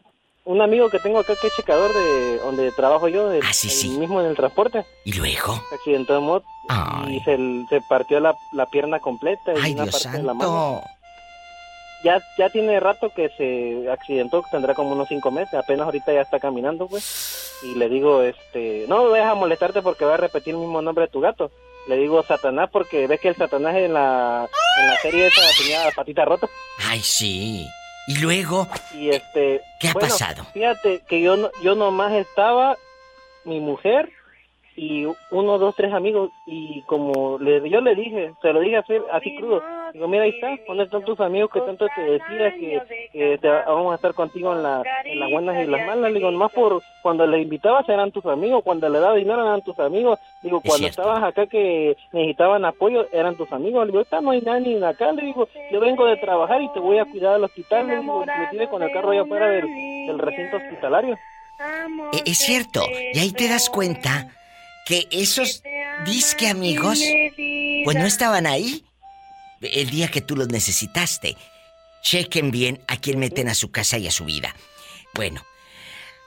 un amigo que tengo acá que es checador de donde trabajo yo, del, Ah, sí, mismo en el transporte. ¿Y luego? Se accidentó en moto y se, se partió la, la pierna completa y Ay, una Dios parte de la mano. Ya, ya tiene rato que se accidentó, tendrá como unos cinco meses, apenas ahorita ya está caminando, pues. Y le digo, este, no me vayas a molestarte porque va a repetir el mismo nombre de tu gato. Le digo Satanás porque ves que el Satanás en la, en la serie esa tenía la patita rota. Ay, sí. Y luego, Y este... ¿Qué ha bueno, pasado? Fíjate que yo, no- yo nomás estaba, mi mujer y uno, dos, tres amigos y como le, yo le dije, se lo dije así, así crudo, digo, mira ahí está, ¿dónde están tus amigos que tanto te decía que, que te- vamos a estar contigo en, la, en las buenas y las malas? Digo, nomás por cuando le invitabas eran tus amigos, cuando le daba dinero eran tus amigos, digo, cuando estabas acá que necesitaban apoyo eran tus amigos, le digo, ahorita no hay nadie acá, le digo, yo vengo de trabajar y te voy a cuidar al hospital, le digo, inclusive con el carro allá afuera del, del recinto hospitalario. e- es cierto. Y ahí te das cuenta que esos disque amigos, pues no estaban ahí el día que tú los necesitaste. Chequen bien a quién meten a su casa y a su vida. Bueno,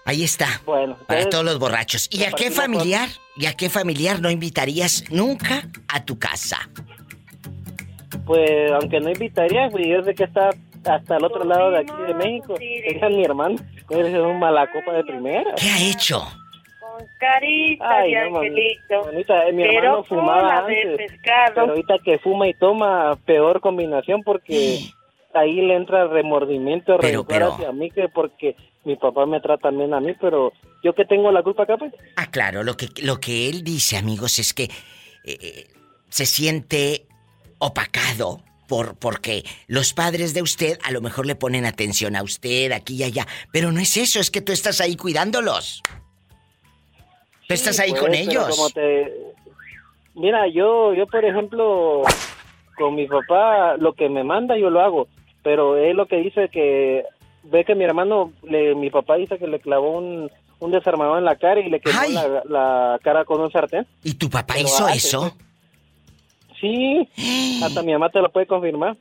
ahí está. Bueno, Para todos los borrachos. ¿Y a qué familiar? ¿Y a qué familiar no invitarías nunca a tu casa? Pues aunque no invitaría, pues yo sé que está hasta el otro lado de aquí de México. Ella es mi hermano. Él es un malacopa de primera. ¿Qué ha hecho? Carita Ay, de no, angelito. Manita, eh, mi Pero hermano fumaba cola de antes. pescado. Pero ahorita que fuma y toma, peor combinación porque [GASPS] ahí le entra remordimiento, Pero, pero- hacia mí que porque mi papá me trata bien a mí, pero yo que tengo la culpa acá, pues. Ah, claro, lo que, lo que él dice, amigos, es que eh, se siente opacado por, porque los padres de usted a lo mejor le ponen atención a usted aquí y allá. Pero no es eso, es que tú estás ahí cuidándolos. Tú estás ahí Pues, con pero ellos. como te- Mira, yo, yo por ejemplo, con mi papá lo que me manda yo lo hago, pero él lo que dice que ve que mi hermano, le, mi papá dice que le clavó un, un desarmador en la cara y le quemó la, la cara con un sartén. ¿Y tu papá Pero hizo hace, eso? Sí, [GASPS] hasta mi mamá te lo puede confirmar.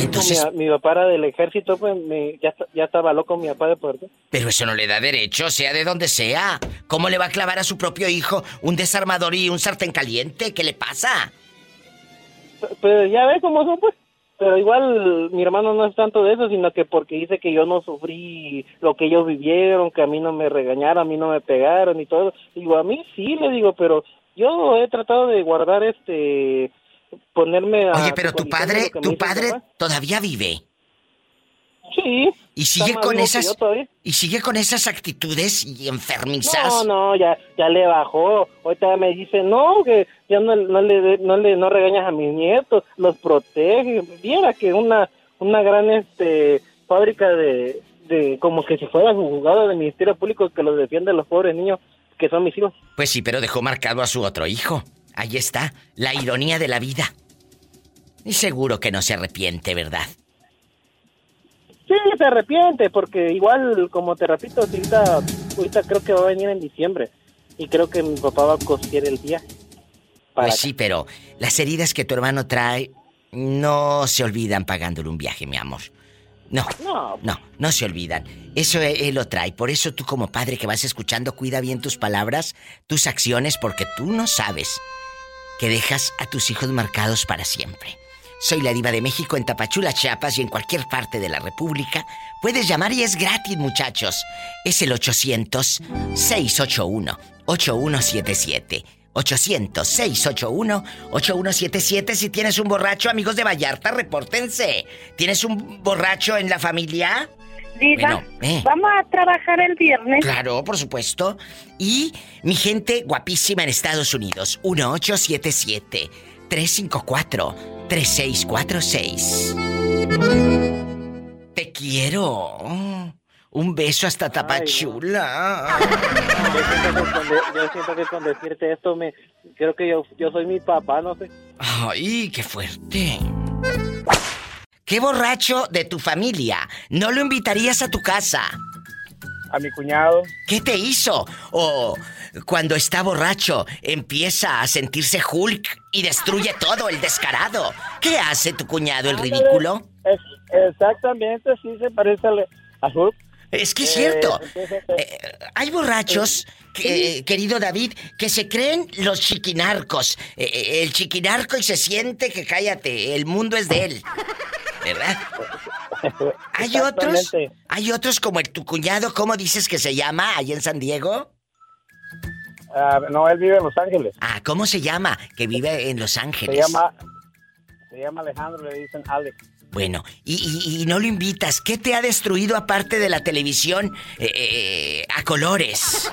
Entonces- mi, mi papá era del ejército, pues me- ya, ya estaba loco mi papá de puerto. Pero eso no le da derecho, sea de donde sea. ¿Cómo le va a clavar a su propio hijo un desarmador y un sartén caliente? ¿Qué le pasa? Pero ya ves cómo son, pues. Pero igual mi hermano no es tanto de eso, sino que porque dice que yo no sufrí lo que ellos vivieron, que a mí no me regañaron, a mí no me pegaron y todo. Digo, a mí sí, le digo, pero yo he tratado de guardar este, ponerme a... Oye, pero tu padre, tu padre papá. todavía vive. Sí. Y sigue con esas y sigue con esas actitudes y enfermizas. No, no, ya, ya le bajó. Ahorita me dice, no, que ya no, no le, no le, no regañas a mis nietos, los protege. Viera que una, una gran, este, fábrica de, de, como que si fuera un juzgado del Ministerio Público que los defiende a los pobres niños que son mis hijos. Pues sí, pero dejó marcado a su otro hijo. Ahí está, la ironía de la vida. Y seguro que no se arrepiente, ¿verdad? Sí, se arrepiente, porque igual, como te repito, ahorita, ahorita creo que va a venir en diciembre. Y creo que mi papá va a costear el día. Para Pues sí, pero las heridas que tu hermano trae no se olvidan pagándole un viaje, mi amor. No, No. no, no se olvidan. Eso él, él lo trae. Por eso tú como padre que vas escuchando, cuida bien tus palabras, tus acciones, porque tú no sabes que dejas a tus hijos marcados para siempre. Soy la diva de México en Tapachula, Chiapas y en cualquier parte de la República. Puedes llamar y es gratis, muchachos. Es el 800-681-8177. 800-681-8177. Si tienes un borracho, amigos de Vallarta, repórtense. ¿Tienes un borracho en la familia? Diva, Bueno, eh. vamos a trabajar el viernes. Claro, por supuesto. Y mi gente guapísima en Estados Unidos, 1877-354-3646. Te quiero. Un beso hasta Tapachula. Yo siento que con, de- yo siento que con decirte esto, me, creo que yo, yo soy mi papá, no sé. Ay, qué fuerte. ¿Qué borracho de tu familia no lo invitarías a tu casa? A mi cuñado. ¿Qué te hizo? O cuando está borracho empieza a sentirse Hulk y destruye todo el descarado. ¿Qué hace tu cuñado el ridículo? Es, exactamente, sí se parece a Hulk. Es que es Eh, cierto. entonces, Eh, hay borrachos, que- querido David, que se creen los chiquinarcos. Eh, eh, el chiquinarco y se siente que cállate, el mundo es de él. ¿Verdad? [LAUGHS] Hay otros, hay otros como el tu cuñado, ¿cómo dices que se llama ahí en San Diego? Ah, no, él vive en Los Ángeles. Ah, ¿cómo se llama? Que vive en Los Se Ángeles. llama, se llama Alejandro, le dicen Alex. Bueno, y, y- y no lo invitas. ¿Qué te ha destruido aparte de la televisión eh, eh, a colores?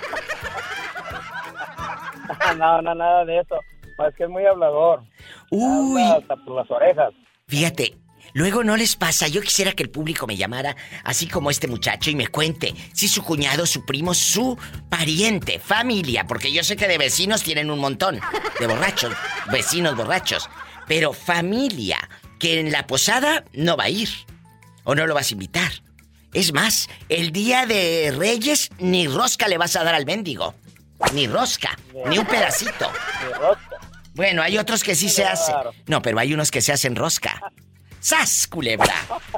[LAUGHS] no, no, nada de eso. Es que es muy hablador. Uy. Habla hasta por las orejas. Fíjate, luego no les pasa. Yo quisiera que el público me llamara, así como este muchacho, y me cuente si su cuñado, su primo, su pariente, familia, porque yo sé que de vecinos tienen un montón, de borrachos, vecinos borrachos, pero familia, que en la posada no va a ir, o no lo vas a invitar. Es más, el día de Reyes ni rosca le vas a dar al mendigo. Ni rosca, ni un pedacito. Bueno, hay otros que sí se hacen. No, pero hay unos que se hacen rosca. ¡Sas, culebra!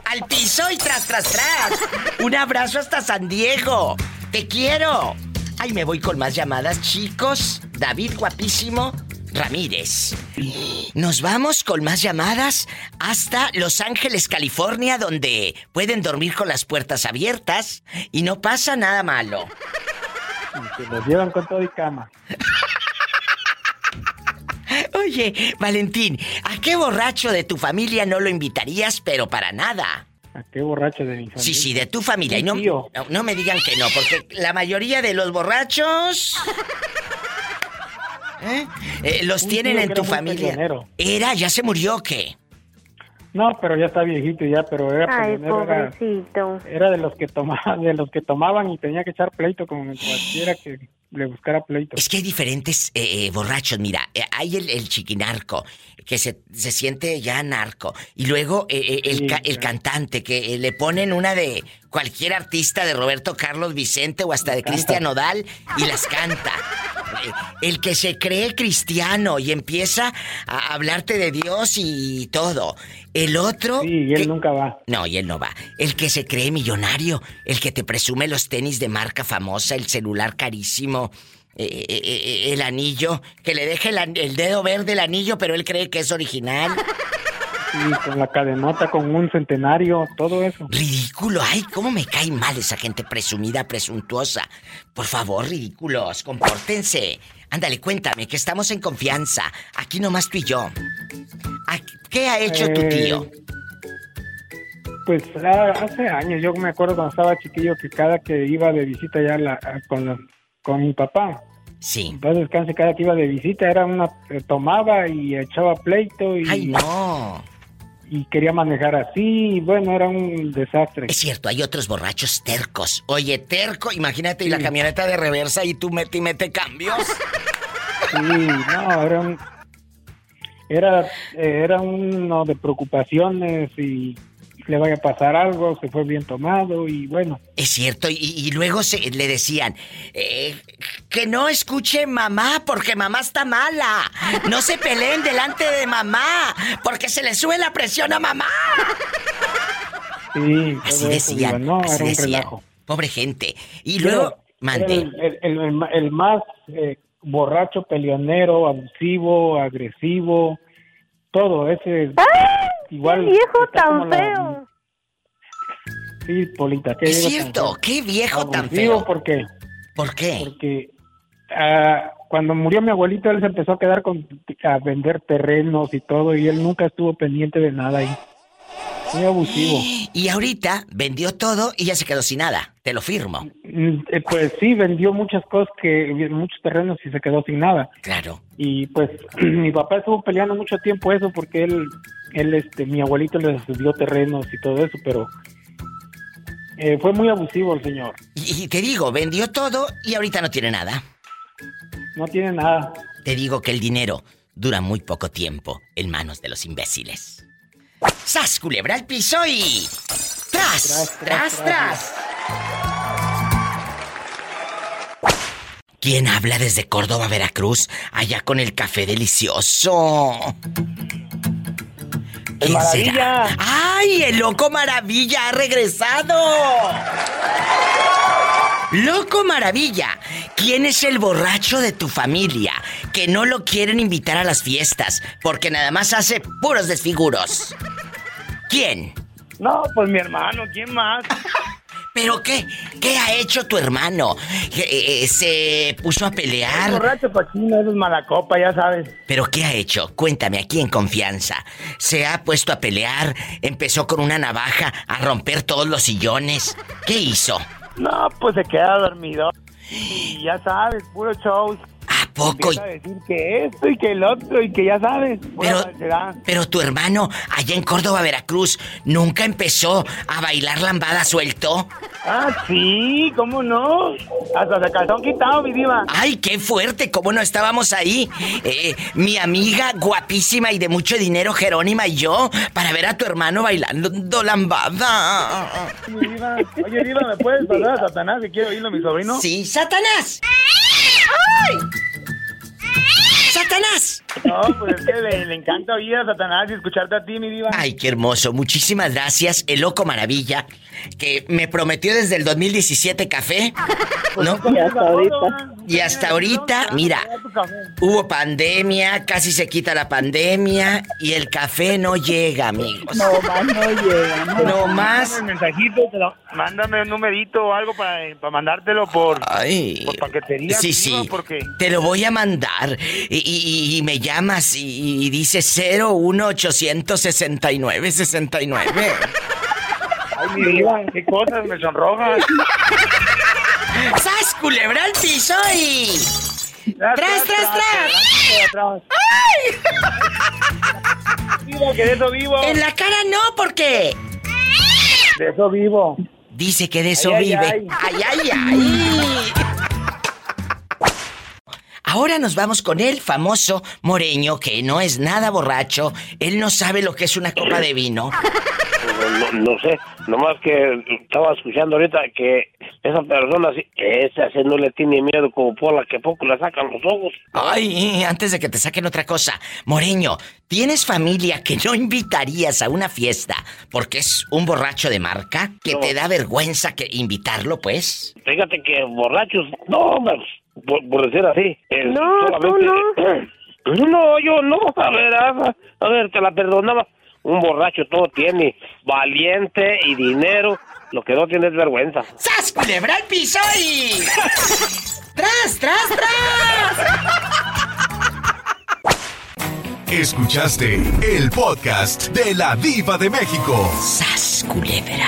¡Al piso y tras, tras, tras! ¡Un abrazo hasta San Diego! ¡Te quiero! Ay, me voy con más llamadas, chicos. David Guapísimo Ramírez. Nos vamos con más llamadas hasta Los Ángeles, California, donde pueden dormir con las puertas abiertas y no pasa nada malo. Se los llevan con todo y cama. Oye, Valentín, ¿a qué borracho de tu familia no lo invitarías, pero para nada? ¿A qué borracho de mi familia? Sí, sí, de tu familia. Y no, no, no me digan que no, porque la mayoría de los borrachos... [LAUGHS] ¿eh? Eh, los Un tienen en tu familia. peleonero. ¿Era? ¿Ya se murió qué? No, pero ya está viejito ya, pero era Ay, peleonero, era, pobrecito. era de los que tomaban, de los que tomaban y tenía que echar pleito con cualquiera que le buscara pleito. Es que hay diferentes eh, eh, borrachos. Mira, eh, hay el, el chiquinarco, que se, se siente ya narco. Y luego eh, el, Sí, ca- el cantante, que le ponen una de cualquier artista, de Roberto Carlos Vicente o hasta de Cristian Nodal, y las canta. El que se cree cristiano y empieza a hablarte de Dios y todo. El otro... Sí, y él nunca va. No, y él no va. El que se cree millonario, el que te presume los tenis de marca famosa, el celular carísimo, eh, eh, eh, el anillo, que le deje el, el dedo verde el anillo, pero él cree que es original. Sí, con la cadenota, con un centenario, todo eso. Ridículo, ay, cómo me cae mal esa gente presumida, presuntuosa. Por favor, ridículos, compórtense. Ándale, cuéntame, que estamos en confianza. Aquí nomás tú y yo. ¿A- ¿Qué ha hecho tu Eh, tío? Pues ah, hace años, yo me acuerdo cuando estaba chiquillo que cada que iba de visita ya la- a- con, la- con mi papá. Sí. Entonces, descanse, cada que iba de visita era una. eh, tomaba y echaba pleito y. ¡Ay, no! Y quería manejar así, y bueno, era un desastre. Es cierto, hay otros borrachos tercos. Oye, terco, imagínate, y la camioneta de reversa y tú mete y mete cambios. Sí, no, era un. Era, eh, era uno de preocupaciones y le vaya a pasar algo, se fue bien tomado y bueno. Es cierto, y, y luego se, le decían eh, que no escuche mamá porque mamá está mala. No se peleen delante de mamá porque se le sube la presión a mamá. Sí, Así decían, digo, no, así era un decían. relajo. Pobre gente. Y luego, era mande. El, el- el- el ma- el más eh, borracho, peleonero, abusivo, agresivo, todo ese. Igual. ¡Qué viejo tan la- feo! Sí, Polita, qué Es viejo cierto, tan feo. qué viejo tan feo. ¿Por qué? ¿Por qué? Porque ah, cuando murió mi abuelito, él se empezó a quedar con, a vender terrenos y todo, y él nunca estuvo pendiente de nada ahí. Muy abusivo. Y ahorita vendió todo y ya se quedó sin nada. Te lo firmo. Mm, eh, Pues sí, vendió muchas cosas, que muchos terrenos y se quedó sin nada. Claro. Y pues [CLEARS THROAT] mi papá estuvo peleando mucho tiempo eso porque él, él este, mi abuelito le dio terrenos y todo eso, pero eh, fue muy abusivo el señor. Y, y te digo, vendió todo y ahorita no tiene nada. No tiene nada. Te digo que el dinero dura muy poco tiempo en manos de los imbéciles. ¡Sas, culebra al piso y... ¡Tras, tras, tras! ¿Quién habla desde Córdoba, Veracruz, allá con el café delicioso? ¡El Maravilla! ¡Ay, el loco maravilla ha regresado! Loco Maravilla, ¿quién es el borracho de tu familia que no lo quieren invitar a las fiestas porque nada más hace puros desfiguros? ¿Quién? No, pues mi hermano, ¿quién más? [LAUGHS] ¿Pero qué? ¿Qué ha hecho tu hermano? Eh, eh, ¿Se puso a pelear? borracho cochino, es mala copa, ya sabes. ¿Pero qué ha hecho? Cuéntame aquí en confianza. ¿Se ha puesto a pelear? ¿Empezó con una navaja a romper todos los sillones? ¿Qué hizo? No, pues se queda dormido. Y ya sabes, puro show. ¿A poco? Empieza a decir que esto y que el otro y que ya sabes. Pero, tu hermano, allá en Córdoba, Veracruz, ¿nunca empezó a bailar lambada suelto? Ah, sí, ¿cómo no? Hasta se calzón quitado, mi diva. ¡Ay, qué fuerte! ¿Cómo no estábamos ahí? Eh, mi amiga guapísima y de mucho dinero, Jerónima y yo, para ver a tu hermano bailando lambada. Mi diva. Oye, diva, ¿me puedes pasar a Satanás que quiero oírlo, mi sobrino? Sí, Satanás. ¡Ay! ¡Satanás! No, pues es que le, le encanta oír a Satanás y escucharte a ti, mi diva. Ay, qué hermoso. Muchísimas gracias, el loco maravilla, que me prometió desde el 2017 café. [LAUGHS] ¿No? Y hasta ahorita. Y hasta ahorita, mira, hubo pandemia, casi se quita la pandemia y el café no llega, amigos. No más no llega. No más. Mándame un mensajito, te lo- mándame un numerito o algo para, para mandártelo por, por paquetería. Sí, sí. Porque Te lo voy a mandar. Y, y- y me llamas y, y dice 01869 69. Ay, mi diva, qué cosas me sonrojan. ¡Sas, culebra al piso y... ¡Tras, tras, tras! Vivo, que de eso vivo. En la cara no, porque... De eso vivo. Dice que de eso Ay, ay, vive. ay. ¡Ay, ay, ay! Ahora nos vamos con el famoso Moreño, que no es nada borracho. Él no sabe lo que es una copa de vino. No, no sé, nomás que estaba escuchando ahorita que esa persona, esa sí no le tiene miedo como por la que poco le sacan los ojos. Ay, antes de que te saquen otra cosa. Moreño, ¿tienes familia que no invitarías a una fiesta porque es un borracho de marca? ¿Que te da vergüenza que invitarlo, pues? Fíjate que borrachos, no, pues, por, por decir así. eh, No, solamente- [CLEARS THROAT] No, yo no. A ver, a, a ver, te la perdonaba. Un borracho todo tiene, valiente y dinero. Lo que no tiene es vergüenza. ¡Sas, culebra al piso y... [LAUGHS] ¡Tras, tras, tras! Escuchaste el podcast de la Diva de México. ¡Sas, culebra!